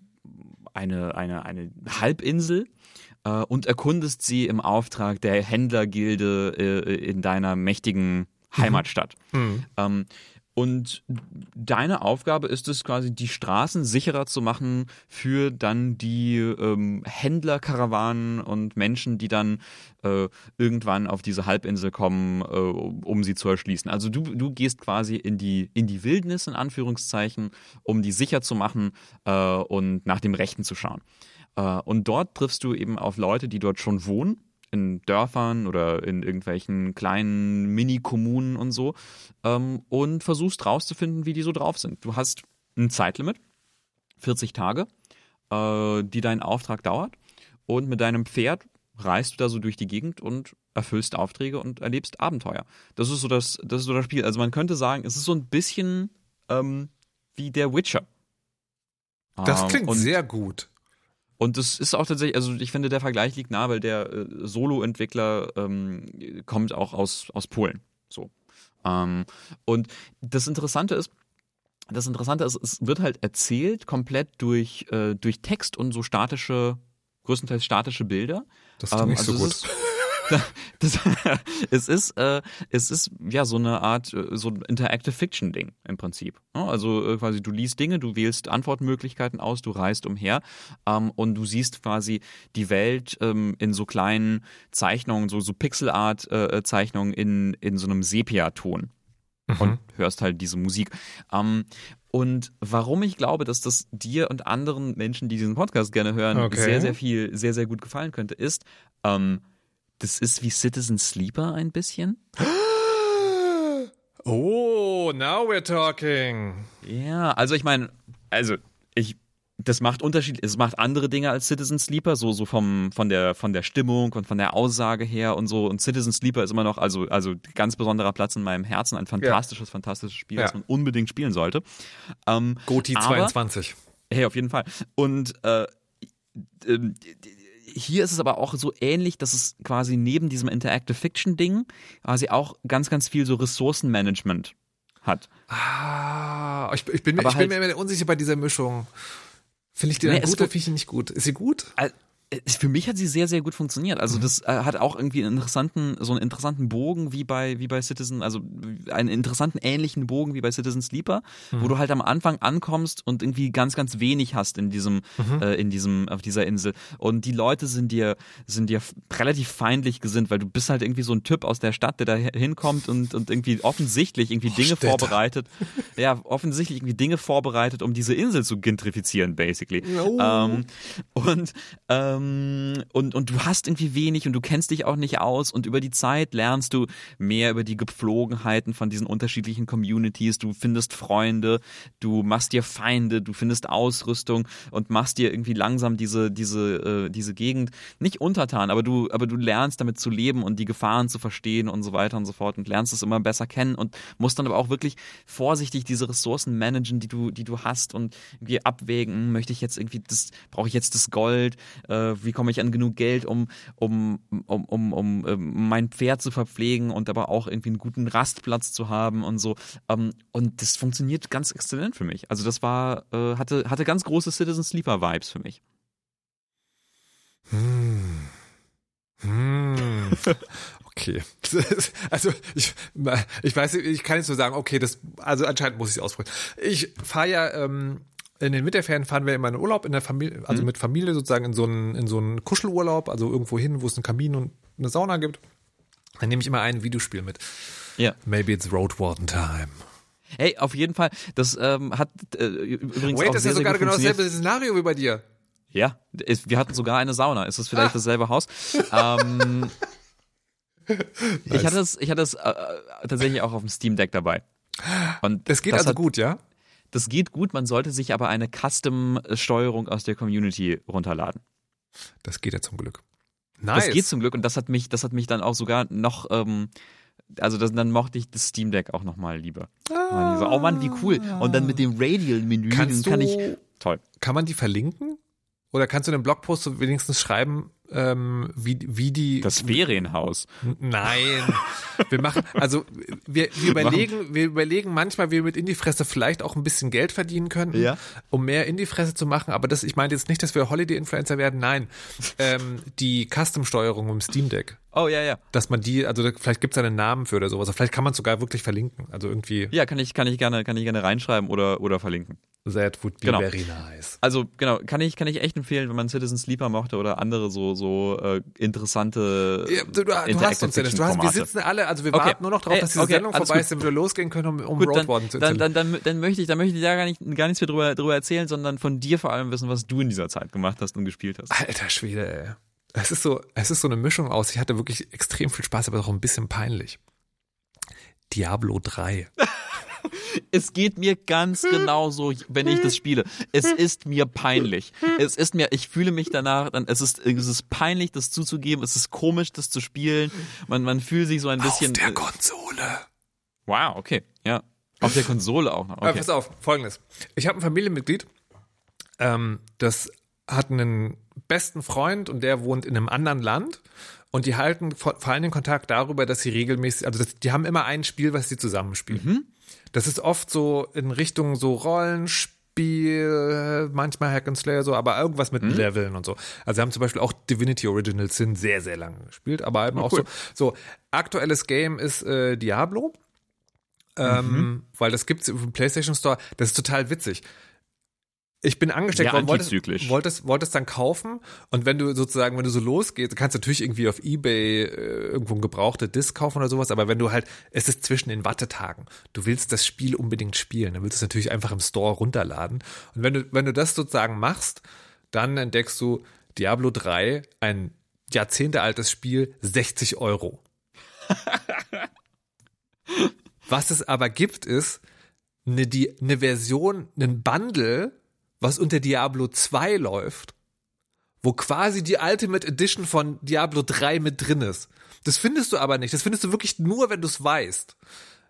[SPEAKER 1] eine, eine, eine Halbinsel äh, und erkundest sie im Auftrag der Händlergilde äh, in deiner mächtigen Heimatstadt. Ähm, und deine Aufgabe ist es quasi, die Straßen sicherer zu machen für dann die ähm, Händlerkarawanen und Menschen, die dann äh, irgendwann auf diese Halbinsel kommen, äh, um sie zu erschließen. Also du, du gehst quasi in die, in die Wildnis, in Anführungszeichen, um die sicher zu machen äh, und nach dem Rechten zu schauen. Äh, und dort triffst du eben auf Leute, die dort schon wohnen, in Dörfern oder in irgendwelchen kleinen Mini-Kommunen und so, ähm, und versuchst rauszufinden, wie die so drauf sind. Du hast ein Zeitlimit, 40 Tage, äh, die dein Auftrag dauert, und mit deinem Pferd reist du da so durch die Gegend und erfüllst Aufträge und erlebst Abenteuer. Das ist so das, das ist so das Spiel. Also man könnte sagen, es ist so ein bisschen ähm, wie der Witcher.
[SPEAKER 2] Das
[SPEAKER 1] Ähm,
[SPEAKER 2] klingt
[SPEAKER 1] und
[SPEAKER 2] sehr gut.
[SPEAKER 1] Und das ist auch tatsächlich, also ich finde, der Vergleich liegt nah, weil der äh, Solo-Entwickler ähm, kommt auch aus, aus Polen. So. Ähm, und das Interessante ist, das Interessante ist, es wird halt erzählt komplett durch, äh, durch Text und so statische, größtenteils statische Bilder.
[SPEAKER 2] Das klingt nicht so
[SPEAKER 1] es
[SPEAKER 2] gut.
[SPEAKER 1] Ist, das, es ist, äh, es ist ja so eine Art, äh, so ein Interactive Fiction Ding im Prinzip. Also äh, quasi du liest Dinge, du wählst Antwortmöglichkeiten aus, du reist umher ähm, und du siehst quasi die Welt ähm, in so kleinen Zeichnungen, so, so Pixelart-Zeichnungen in, in so einem Sepia-Ton und hörst halt diese Musik. Ähm, und warum ich glaube, dass das dir und anderen Menschen, die diesen Podcast gerne hören,
[SPEAKER 2] Okay.
[SPEAKER 1] sehr, sehr viel, sehr, sehr gut gefallen könnte, ist, ähm, das ist wie Citizen Sleeper ein bisschen.
[SPEAKER 2] Oh, now we're talking.
[SPEAKER 1] Ja, also ich meine, also ich, das macht Unterschied, es macht andere Dinge als Citizen Sleeper, so so vom von der von der Stimmung und von der Aussage her und so. Und Citizen Sleeper ist immer noch also also ganz besonderer Platz in meinem Herzen, ein fantastisches, fantastisches Spiel,
[SPEAKER 2] Ja.
[SPEAKER 1] das man unbedingt spielen sollte. Ähm,
[SPEAKER 2] Goti
[SPEAKER 1] aber-
[SPEAKER 2] 22.
[SPEAKER 1] Hey, auf jeden Fall. Und äh, ähm, hier ist es aber auch so ähnlich, dass es quasi neben diesem Interactive Fiction Ding quasi auch ganz, ganz viel so Ressourcenmanagement hat.
[SPEAKER 2] Ah, ich, ich bin, mir-
[SPEAKER 1] Aber
[SPEAKER 2] ich bin
[SPEAKER 1] halt-
[SPEAKER 2] mir immer unsicher bei dieser Mischung. Finde ich die
[SPEAKER 1] Nee,
[SPEAKER 2] gut oder finde ich die nicht gut? Ist sie gut?
[SPEAKER 1] Für mich hat sie sehr, sehr gut funktioniert. Also das äh, hat auch irgendwie einen interessanten, so einen interessanten Bogen wie bei, wie bei Citizen, also einen interessanten ähnlichen Bogen wie bei Citizen Sleeper, wo du halt am Anfang ankommst und irgendwie ganz, ganz wenig hast in diesem, äh, in diesem, auf dieser Insel. Und die Leute sind dir, sind dir relativ feindlich gesinnt, weil du bist halt irgendwie so ein Typ aus der Stadt, der da hinkommt und, und irgendwie offensichtlich irgendwie Dinge
[SPEAKER 2] Städter.
[SPEAKER 1] vorbereitet. Ja, offensichtlich irgendwie Dinge vorbereitet, um diese Insel zu gentrifizieren, basically.
[SPEAKER 2] Oh.
[SPEAKER 1] Ähm, und, ähm, und, und du hast irgendwie wenig und du kennst dich auch nicht aus und über die Zeit lernst du mehr über die Gepflogenheiten von diesen unterschiedlichen Communities. Du findest Freunde, du machst dir Feinde, du findest Ausrüstung und machst dir irgendwie langsam diese, diese, äh, diese Gegend nicht untertan, aber du, aber du lernst damit zu leben und die Gefahren zu verstehen und so weiter und so fort und lernst es immer besser kennen und musst dann aber auch wirklich vorsichtig diese Ressourcen managen, die du, die du hast und irgendwie abwägen, möchte ich jetzt irgendwie das, brauche ich jetzt das Gold, äh, wie komme ich an genug Geld, um, um, um, um, um ähm, mein Pferd zu verpflegen und aber auch irgendwie einen guten Rastplatz zu haben und so. Ähm, und das funktioniert ganz exzellent für mich. Also das war, äh, hatte, hatte ganz große Citizen Sleeper Vibes für mich.
[SPEAKER 2] Hm. Okay. Also ich, ich weiß, nicht, ich kann jetzt nur sagen, okay, das, also anscheinend muss ich es ausprobieren. Ich fahre ja ähm, in den Winterferien fahren wir immer in Urlaub in der Familie, also mit Familie sozusagen in so einen in so einen Kuschelurlaub, also irgendwo hin, wo es einen Kamin und eine Sauna gibt. Dann nehme ich immer ein Videospiel mit.
[SPEAKER 1] Ja.
[SPEAKER 2] Maybe it's Road Warden Time.
[SPEAKER 1] Hey, auf jeden Fall, das ähm, hat äh, übrigens
[SPEAKER 2] Wait,
[SPEAKER 1] auch
[SPEAKER 2] das ist ja sogar genau dasselbe Szenario wie bei dir.
[SPEAKER 1] Ja, ist, wir hatten sogar eine Sauna. Ist es vielleicht
[SPEAKER 2] Ah.
[SPEAKER 1] dasselbe Haus? ähm, Ich hatte es, ich hatte es äh, tatsächlich auch auf dem Steam Deck dabei. Und
[SPEAKER 2] Das geht also
[SPEAKER 1] hat,
[SPEAKER 2] gut, ja?
[SPEAKER 1] Das geht gut. Man sollte sich aber eine Custom-Steuerung aus der Community runterladen.
[SPEAKER 2] Das geht ja zum Glück. Nice.
[SPEAKER 1] Das geht zum Glück und das hat mich, das hat mich dann auch sogar noch, ähm, also das, dann mochte ich das Steam Deck auch nochmal lieber. Ah. So, oh Mann, wie cool. Und dann mit dem Radial-Menü kann ich. Toll.
[SPEAKER 2] Kann man die verlinken? Oder kannst du in einem Blogpost so wenigstens schreiben, ähm, wie, wie die.
[SPEAKER 1] Das Ferienhaus.
[SPEAKER 2] Nein. Wir machen, also wir, wir überlegen, wir überlegen manchmal, wie wir mit Indie-Fresse vielleicht auch ein bisschen Geld verdienen könnten,
[SPEAKER 1] Ja.
[SPEAKER 2] um mehr Indie-Fresse zu machen. Aber das, ich meine jetzt nicht, dass wir Holiday-Influencer werden. Nein. Ähm, die Custom-Steuerung im Steam Deck.
[SPEAKER 1] Oh ja, ja.
[SPEAKER 2] Dass man die, also vielleicht gibt es einen Namen für oder sowas. Vielleicht kann man es sogar wirklich verlinken. Also irgendwie,
[SPEAKER 1] Ja, kann ich, kann ich gerne, kann ich gerne reinschreiben oder, oder verlinken.
[SPEAKER 2] that would be
[SPEAKER 1] Genau.
[SPEAKER 2] very nice.
[SPEAKER 1] Also genau, kann ich, kann ich echt empfehlen, wenn man Citizen Sleeper mochte oder andere so, so äh, interessante
[SPEAKER 2] Ja, du, du, hast uns, Dennis. Du hast, wir sitzen alle, also wir
[SPEAKER 1] Okay.
[SPEAKER 2] warten nur noch darauf,
[SPEAKER 1] Ey,
[SPEAKER 2] dass diese
[SPEAKER 1] okay,
[SPEAKER 2] Sendung vorbei ist, damit wir losgehen können, um, um
[SPEAKER 1] Gut,
[SPEAKER 2] Road
[SPEAKER 1] dann,
[SPEAKER 2] Warden zu
[SPEAKER 1] dann,
[SPEAKER 2] erzählen.
[SPEAKER 1] dann, dann, dann möchte ich, dann möchte ich da gar nicht, gar nichts mehr drüber, drüber erzählen, sondern von dir vor allem wissen, was du in dieser Zeit gemacht hast und gespielt hast.
[SPEAKER 2] Alter Schwede, ey. Es ist so, es ist so eine Mischung aus. Ich hatte wirklich extrem viel Spaß, aber auch ein bisschen peinlich. Diablo 3.
[SPEAKER 1] Es geht mir ganz genauso, wenn ich das spiele. Es ist mir peinlich. Es ist mir, ich fühle mich danach, dann, es ist, es ist peinlich, das zuzugeben. Es ist komisch, das zu spielen. Man, man fühlt sich so ein bisschen.
[SPEAKER 2] Auf der
[SPEAKER 1] äh,
[SPEAKER 2] Konsole.
[SPEAKER 1] wow, okay, ja. Auf der Konsole auch noch.
[SPEAKER 2] Aber
[SPEAKER 1] Okay.
[SPEAKER 2] pass auf, folgendes. Ich habe ein Familienmitglied, ähm, das hat einen besten Freund und der wohnt in einem anderen Land. Und die halten vor, vor allem den Kontakt darüber, dass sie regelmäßig, also das, die haben immer ein Spiel, was sie zusammenspielen. Das ist oft so in Richtung so Rollenspiel, manchmal Hack and Slayer so, aber irgendwas mit Leveln und so. Also sie haben zum Beispiel auch Divinity Original Sin sehr, sehr lange gespielt, aber eben auch
[SPEAKER 1] cool.
[SPEAKER 2] so. So, aktuelles Game ist äh, Diablo. Ähm, weil das gibt's im PlayStation Store. Das ist total witzig. Ich bin angesteckt worden, wolltest,
[SPEAKER 1] antizyklisch.
[SPEAKER 2] wolltest, wolltest dann kaufen? Und wenn du sozusagen, wenn du so losgehst, kannst du natürlich irgendwie auf Ebay äh, irgendwo ein gebrauchte Disc kaufen oder sowas, aber wenn du halt, es ist zwischen den Wattetagen, du willst das Spiel unbedingt spielen, dann willst du es natürlich einfach im Store runterladen. Und wenn du, wenn du das sozusagen machst, dann entdeckst du Diablo 3, ein jahrzehntealtes Spiel, 60 Euro. Was es aber gibt, ist eine, die, eine Version, einen Bundle, was unter Diablo 2 läuft, wo quasi die Ultimate Edition von Diablo 3 mit drin ist. Das findest du aber nicht. Das findest du wirklich nur, wenn du es weißt.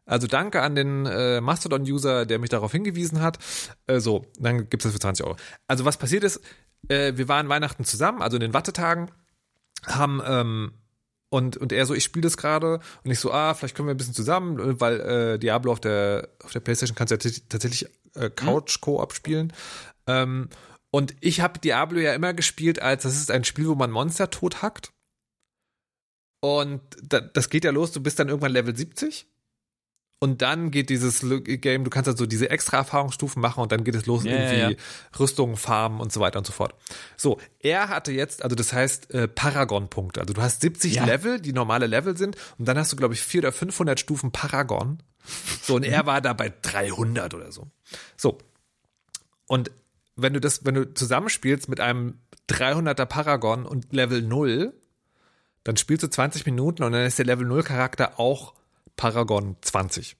[SPEAKER 2] Also danke an den äh, Mastodon-User, der mich darauf hingewiesen hat. Äh, so, dann gibt's das für 20 Euro. Also was passiert ist, äh, wir waren Weihnachten zusammen, also in den Wattetagen, haben ähm, und, und er so, ich spiele das gerade und ich so, ah, vielleicht können wir ein bisschen zusammen, weil äh, Diablo auf der, auf der Playstation kannst du ja tatsächlich äh, Couch-Koop spielen. Ähm, Und ich habe Diablo ja immer gespielt als, das ist ein Spiel, wo man Monster tot hackt. Und da, das geht ja los, du bist dann irgendwann Level 70. Und dann geht dieses Game, du kannst also diese extra Erfahrungsstufen machen und dann geht es los,
[SPEAKER 1] ja,
[SPEAKER 2] irgendwie
[SPEAKER 1] ja.
[SPEAKER 2] Rüstungen, Farben und so weiter und so fort. So, er hatte jetzt, also das heißt äh, Paragon-Punkte. Also du hast 70
[SPEAKER 1] Ja.
[SPEAKER 2] Level, die normale Level sind, und dann hast du, glaube ich, 400 oder 500 Stufen Paragon. So, und er war da bei 300 oder so. So. Und wenn du das, wenn du zusammenspielst mit einem 300er Paragon und Level 0, dann spielst du 20 Minuten und dann ist der Level 0 Charakter auch Paragon 20.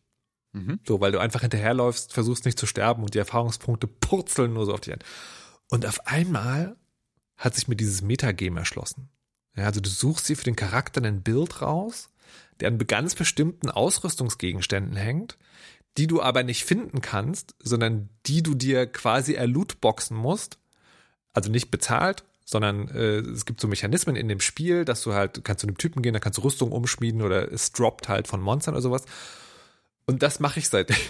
[SPEAKER 1] Mhm.
[SPEAKER 2] So, weil du einfach hinterherläufst, versuchst nicht zu sterben und die Erfahrungspunkte purzeln nur so auf dich ein. Und auf einmal hat sich mir dieses Metagame erschlossen. Ja, also du suchst dir für den Charakter ein Bild raus, der an ganz bestimmten Ausrüstungsgegenständen hängt, die du aber nicht finden kannst, sondern die du dir quasi erlootboxen musst. Also nicht bezahlt, sondern äh, es gibt so Mechanismen in dem Spiel, dass du halt, kannst zu einem Typen gehen, da kannst du Rüstung umschmieden oder es droppt halt von Monstern oder sowas. Und das mache ich seitdem.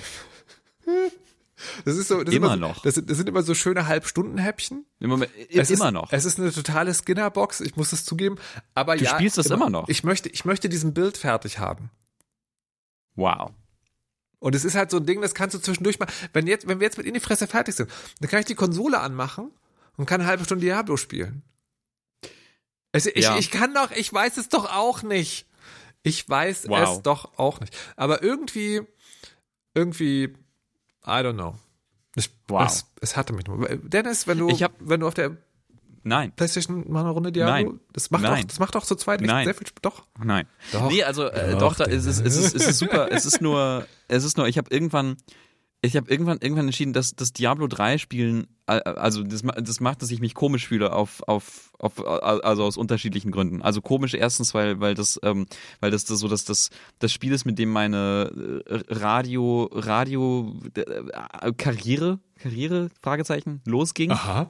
[SPEAKER 2] Das ist so, das
[SPEAKER 1] Immer
[SPEAKER 2] so,
[SPEAKER 1] noch.
[SPEAKER 2] Das sind, das sind immer so schöne Halbstundenhäppchen.
[SPEAKER 1] Immer,
[SPEAKER 2] Es
[SPEAKER 1] immer
[SPEAKER 2] ist,
[SPEAKER 1] noch.
[SPEAKER 2] Es ist eine totale Skinnerbox, ich muss es zugeben. Aber
[SPEAKER 1] Du
[SPEAKER 2] ja,
[SPEAKER 1] spielst das
[SPEAKER 2] genau.
[SPEAKER 1] immer noch?
[SPEAKER 2] Ich möchte, ich möchte diesen Bild fertig haben.
[SPEAKER 1] Wow.
[SPEAKER 2] Und es ist halt so ein Ding, das kannst du zwischendurch mal. Wenn jetzt, wenn wir jetzt mit in die Fresse fertig sind, dann kann ich die Konsole anmachen und kann eine halbe Stunde Diablo spielen. Es, ich,
[SPEAKER 1] Ja.
[SPEAKER 2] ich kann doch, ich weiß es doch auch nicht. Ich weiß
[SPEAKER 1] Wow.
[SPEAKER 2] es doch auch nicht. Aber irgendwie, irgendwie, I don't know. Ich,
[SPEAKER 1] Wow.
[SPEAKER 2] Es, es hatte mich nur. Dennis, wenn du,
[SPEAKER 1] hab-
[SPEAKER 2] wenn du auf der
[SPEAKER 1] Nein.
[SPEAKER 2] PlayStation mal eine Runde Diablo,
[SPEAKER 1] Nein.
[SPEAKER 2] das macht
[SPEAKER 1] Nein.
[SPEAKER 2] doch, das macht doch zu zweit echt
[SPEAKER 1] Nein.
[SPEAKER 2] sehr viel Spaß. Doch.
[SPEAKER 1] Nein.
[SPEAKER 2] Doch.
[SPEAKER 1] Nee, also äh,
[SPEAKER 2] Doch,
[SPEAKER 1] doch, da, es, ist, es, ist, es ist super. Es ist nur, es ist nur, ich habe irgendwann, ich habe irgendwann irgendwann entschieden, dass das Diablo 3 spielen, also das, das macht, dass ich mich komisch fühle auf, auf, auf also aus unterschiedlichen Gründen. Also komisch erstens, weil, weil das, ähm, weil das, das so, dass das, das Spiel ist, mit dem meine äh, Radio, Radio äh, Karriere, Karriere, Fragezeichen, losging.
[SPEAKER 2] Aha.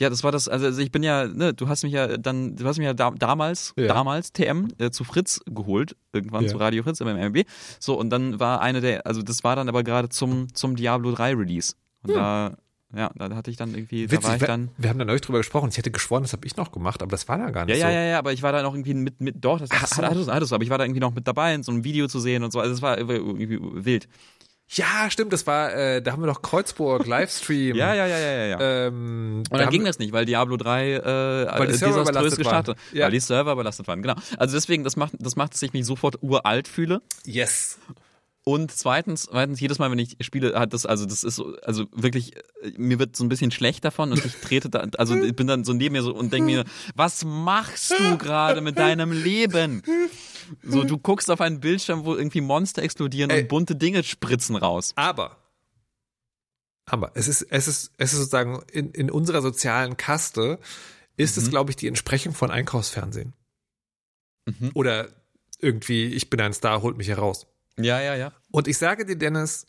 [SPEAKER 1] Ja, das war das, also also ich bin ja, ne, du hast mich ja dann, du hast mich ja da, damals,
[SPEAKER 2] Ja.
[SPEAKER 1] damals TM äh, zu Fritz geholt, irgendwann
[SPEAKER 2] Ja.
[SPEAKER 1] zu Radio Fritz im MMB. So, und dann war eine der, also das war dann aber gerade zum, zum Diablo 3 Release. Und da, ja, da hatte ich dann irgendwie, da war
[SPEAKER 2] Witzig,
[SPEAKER 1] ich
[SPEAKER 2] wir,
[SPEAKER 1] dann.
[SPEAKER 2] wir haben da neulich drüber gesprochen. Ich hätte geschworen, das habe ich noch gemacht, aber das war da gar
[SPEAKER 1] Ja,
[SPEAKER 2] nicht
[SPEAKER 1] ja,
[SPEAKER 2] so.
[SPEAKER 1] ja, ja, aber ich war da noch irgendwie mit, mit doch, das
[SPEAKER 2] Ach
[SPEAKER 1] hat,
[SPEAKER 2] so.
[SPEAKER 1] hat, hat, hat, aber ich war da irgendwie noch mit dabei, in so einem Video zu sehen und so, also es war irgendwie wild.
[SPEAKER 2] Ja, stimmt, das war, äh, da haben wir doch Kreuzburg Livestream.
[SPEAKER 1] Ja, ja, ja, ja, ja, ja.
[SPEAKER 2] Ähm,
[SPEAKER 1] Und dann ging das nicht, weil Diablo 3 äh,
[SPEAKER 2] Weil die Server
[SPEAKER 1] desaströs gestartet
[SPEAKER 2] waren. Ja.
[SPEAKER 1] Weil die Server überlastet waren, genau. Also deswegen, das macht, das macht, dass ich mich sofort uralt fühle.
[SPEAKER 2] Yes.
[SPEAKER 1] Und zweitens, zweitens, jedes Mal, wenn ich spiele, hat das, also das ist so, also wirklich, mir wird so ein bisschen schlecht davon und ich trete da, also ich bin dann so neben mir so und denke mir, was machst du gerade mit deinem Leben? So, du guckst auf einen Bildschirm, wo irgendwie Monster explodieren
[SPEAKER 2] Ey.
[SPEAKER 1] und bunte Dinge spritzen raus.
[SPEAKER 2] Aber, aber es ist, es ist, es ist sozusagen in, in unserer sozialen Kaste ist es,
[SPEAKER 1] Mhm.
[SPEAKER 2] glaube ich, die Entsprechung von Einkaufsfernsehen.
[SPEAKER 1] Mhm.
[SPEAKER 2] Oder irgendwie, ich bin ein Star, holt mich heraus.
[SPEAKER 1] Ja, ja, ja.
[SPEAKER 2] Und ich sage dir, Dennis,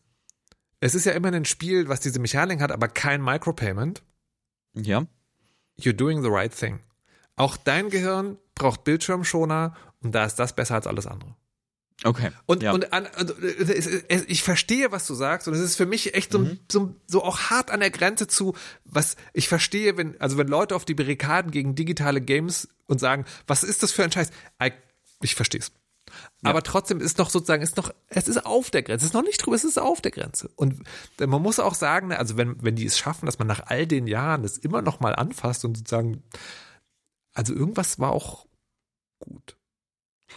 [SPEAKER 2] es ist ja immer ein Spiel, was diese Mechanik hat, aber kein Micropayment.
[SPEAKER 1] Ja.
[SPEAKER 2] You're doing the right thing. Auch dein Gehirn braucht Bildschirmschoner und da ist das besser als alles andere.
[SPEAKER 1] Okay.
[SPEAKER 2] Und,
[SPEAKER 1] ja.
[SPEAKER 2] und, an, und es, ich verstehe, was du sagst, und es ist für mich echt so,
[SPEAKER 1] Mhm.
[SPEAKER 2] so, so auch hart an der Grenze zu, was ich verstehe, wenn, also wenn Leute auf die Barrikaden gegen digitale Games und sagen, was ist das für ein Scheiß? I- Ich verstehe es. Aber trotzdem ist noch sozusagen, ist noch, es ist auf der Grenze, es ist noch nicht drüber, es ist auf der Grenze. Und man muss auch sagen, ne, also wenn, wenn die es schaffen, dass man nach all den Jahren das immer noch mal anfasst und sozusagen, also irgendwas war auch gut.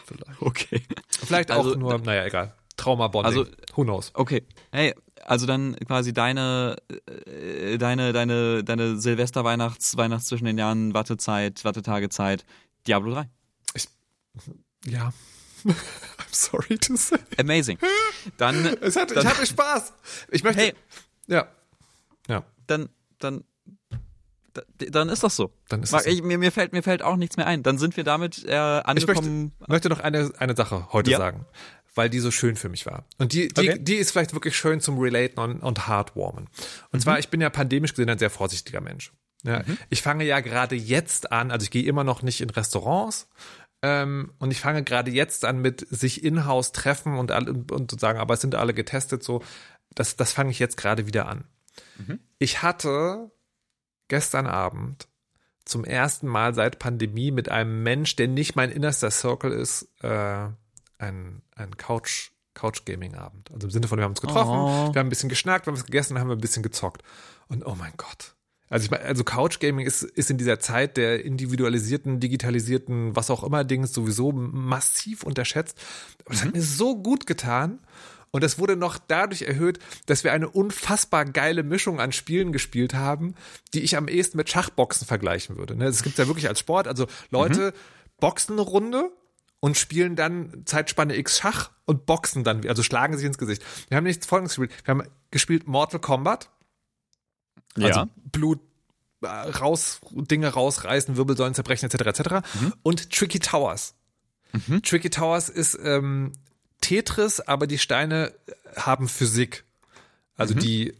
[SPEAKER 2] Vielleicht.
[SPEAKER 1] okay.
[SPEAKER 2] Vielleicht auch
[SPEAKER 1] Also,
[SPEAKER 2] nur, naja, egal. Trauma-Bonding.
[SPEAKER 1] Also-
[SPEAKER 2] Who knows?
[SPEAKER 1] Okay. Hey, also dann quasi deine, äh, deine, deine, deine Silvester, Weihnachts, Weihnachts zwischen den Jahren, Wartezeit, Wartetagezeit, Diablo 3.
[SPEAKER 2] Ja. I'm sorry to say.
[SPEAKER 1] Amazing. Dann,
[SPEAKER 2] Es hat, ich
[SPEAKER 1] dann,
[SPEAKER 2] hatte Spaß. Ich möchte.
[SPEAKER 1] Hey.
[SPEAKER 2] Ja. Ja.
[SPEAKER 1] dann, dann, da- dann ist das so.
[SPEAKER 2] Dann ist
[SPEAKER 1] Mag-
[SPEAKER 2] das so.
[SPEAKER 1] ich, mir, mir fällt, mir fällt auch nichts mehr ein. Dann sind wir damit äh,
[SPEAKER 2] Ich möchte,
[SPEAKER 1] angekommen.
[SPEAKER 2] möchte noch eine, eine Sache heute
[SPEAKER 1] Ja.
[SPEAKER 2] sagen, weil die so schön für mich war. Und die, die,
[SPEAKER 1] Okay.
[SPEAKER 2] die ist vielleicht wirklich schön zum Relaten und, und Heartwarmen. Und zwar, ich bin ja pandemisch gesehen ein sehr vorsichtiger Mensch. Ja, Ich fange ja gerade jetzt an, also ich gehe immer noch nicht in Restaurants, ähm, und ich fange gerade jetzt an mit sich in-house treffen und, und, und sozusagen, aber es sind alle getestet so. Das, das fange ich jetzt gerade wieder an. Ich hatte gestern Abend zum ersten Mal seit Pandemie mit einem Mensch, der nicht mein innerster Circle ist, äh, ein, ein Couch, Couch-Gaming-Abend. Also im Sinne von, wir haben uns getroffen,
[SPEAKER 1] Oh.
[SPEAKER 2] wir haben ein bisschen geschnackt, wir haben was gegessen, haben wir ein bisschen gezockt. Und oh mein Gott. Also ich meine, also Couch Gaming ist, ist in dieser Zeit der individualisierten, digitalisierten, was auch immer Dings sowieso massiv unterschätzt. Aber es hat mir so gut getan. Und das wurde noch dadurch erhöht, dass wir eine unfassbar geile Mischung an Spielen gespielt haben, die ich am ehesten mit Schachboxen vergleichen würde. Ne, Es gibt ja wirklich als Sport, also Leute boxen eine Runde und spielen dann Zeitspanne X Schach und boxen dann, also schlagen sich ins Gesicht. Wir haben nichts Folgendes gespielt. Wir haben gespielt Mortal Kombat, also
[SPEAKER 1] ja.
[SPEAKER 2] Blut äh, raus, Dinge rausreißen, Wirbelsäulen zerbrechen, etc. etc. Und Tricky Towers. Tricky Towers ist ähm, Tetris, aber die Steine haben Physik. Also die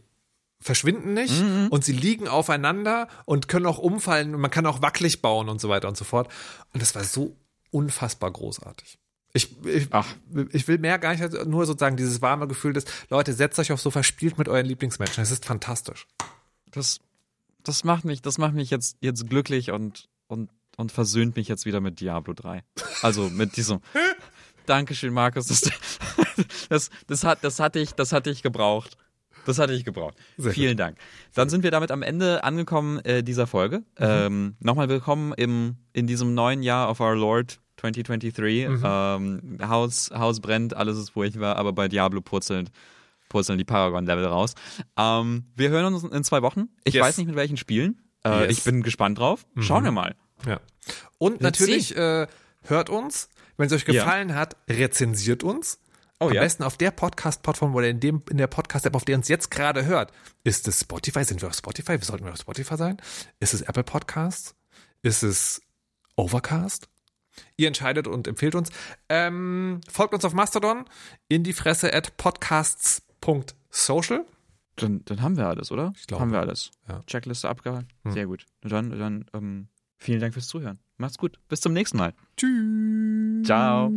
[SPEAKER 2] verschwinden nicht und sie liegen aufeinander und können auch umfallen und man kann auch wackelig bauen und so weiter und so fort. Und das war so unfassbar großartig. Ich, ich,
[SPEAKER 1] Ach.
[SPEAKER 2] ich will mehr gar nicht, nur sozusagen dieses warme Gefühl des, Leute, setzt euch aufs Sofa, spielt mit euren Lieblingsmenschen. Es ist fantastisch.
[SPEAKER 1] Das, das macht mich, das macht mich jetzt, jetzt glücklich und, und, und versöhnt mich jetzt wieder mit Diablo 3. Also mit diesem. Dankeschön, Markus. Das, das, das, hat, das hatte ich, das hatte ich gebraucht. Das hatte ich gebraucht.
[SPEAKER 2] Sehr
[SPEAKER 1] Vielen Dank. Dann sind wir damit am Ende angekommen äh, dieser Folge. Ähm, Nochmal willkommen im, in diesem neuen Jahr of our Lord 2023. Ähm, Haus, Haus brennt, alles ist furchtbar, aber bei Diablo purzeln, purzeln die Paragon-Level raus. Ähm, wir hören uns in zwei Wochen. Ich
[SPEAKER 2] Yes.
[SPEAKER 1] weiß nicht mit welchen Spielen. Äh,
[SPEAKER 2] Yes.
[SPEAKER 1] Ich bin gespannt drauf. Schauen wir mal.
[SPEAKER 2] Ja. Und natürlich äh, hört uns, wenn es euch
[SPEAKER 1] Ja.
[SPEAKER 2] gefallen hat, rezensiert uns.
[SPEAKER 1] Oh
[SPEAKER 2] Am
[SPEAKER 1] ja.
[SPEAKER 2] besten auf der Podcast-Plattform oder in, dem, in der Podcast-App, auf der ihr uns jetzt gerade hört. Ist es Spotify? Sind wir auf Spotify? Sollten wir auf Spotify sein? Ist es Apple Podcasts? Ist es Overcast? Ihr entscheidet und empfehlt uns. Ähm, folgt uns auf Mastodon in die Fresse at podcasts.social.
[SPEAKER 1] Dann, dann haben wir alles, oder?
[SPEAKER 2] Ich glaube.
[SPEAKER 1] Haben wir alles.
[SPEAKER 2] Ja.
[SPEAKER 1] Checkliste abgehakt. Sehr gut. Und dann, dann ähm, vielen Dank fürs Zuhören. Macht's gut. Bis zum nächsten Mal.
[SPEAKER 2] Tschüss.
[SPEAKER 1] Ciao.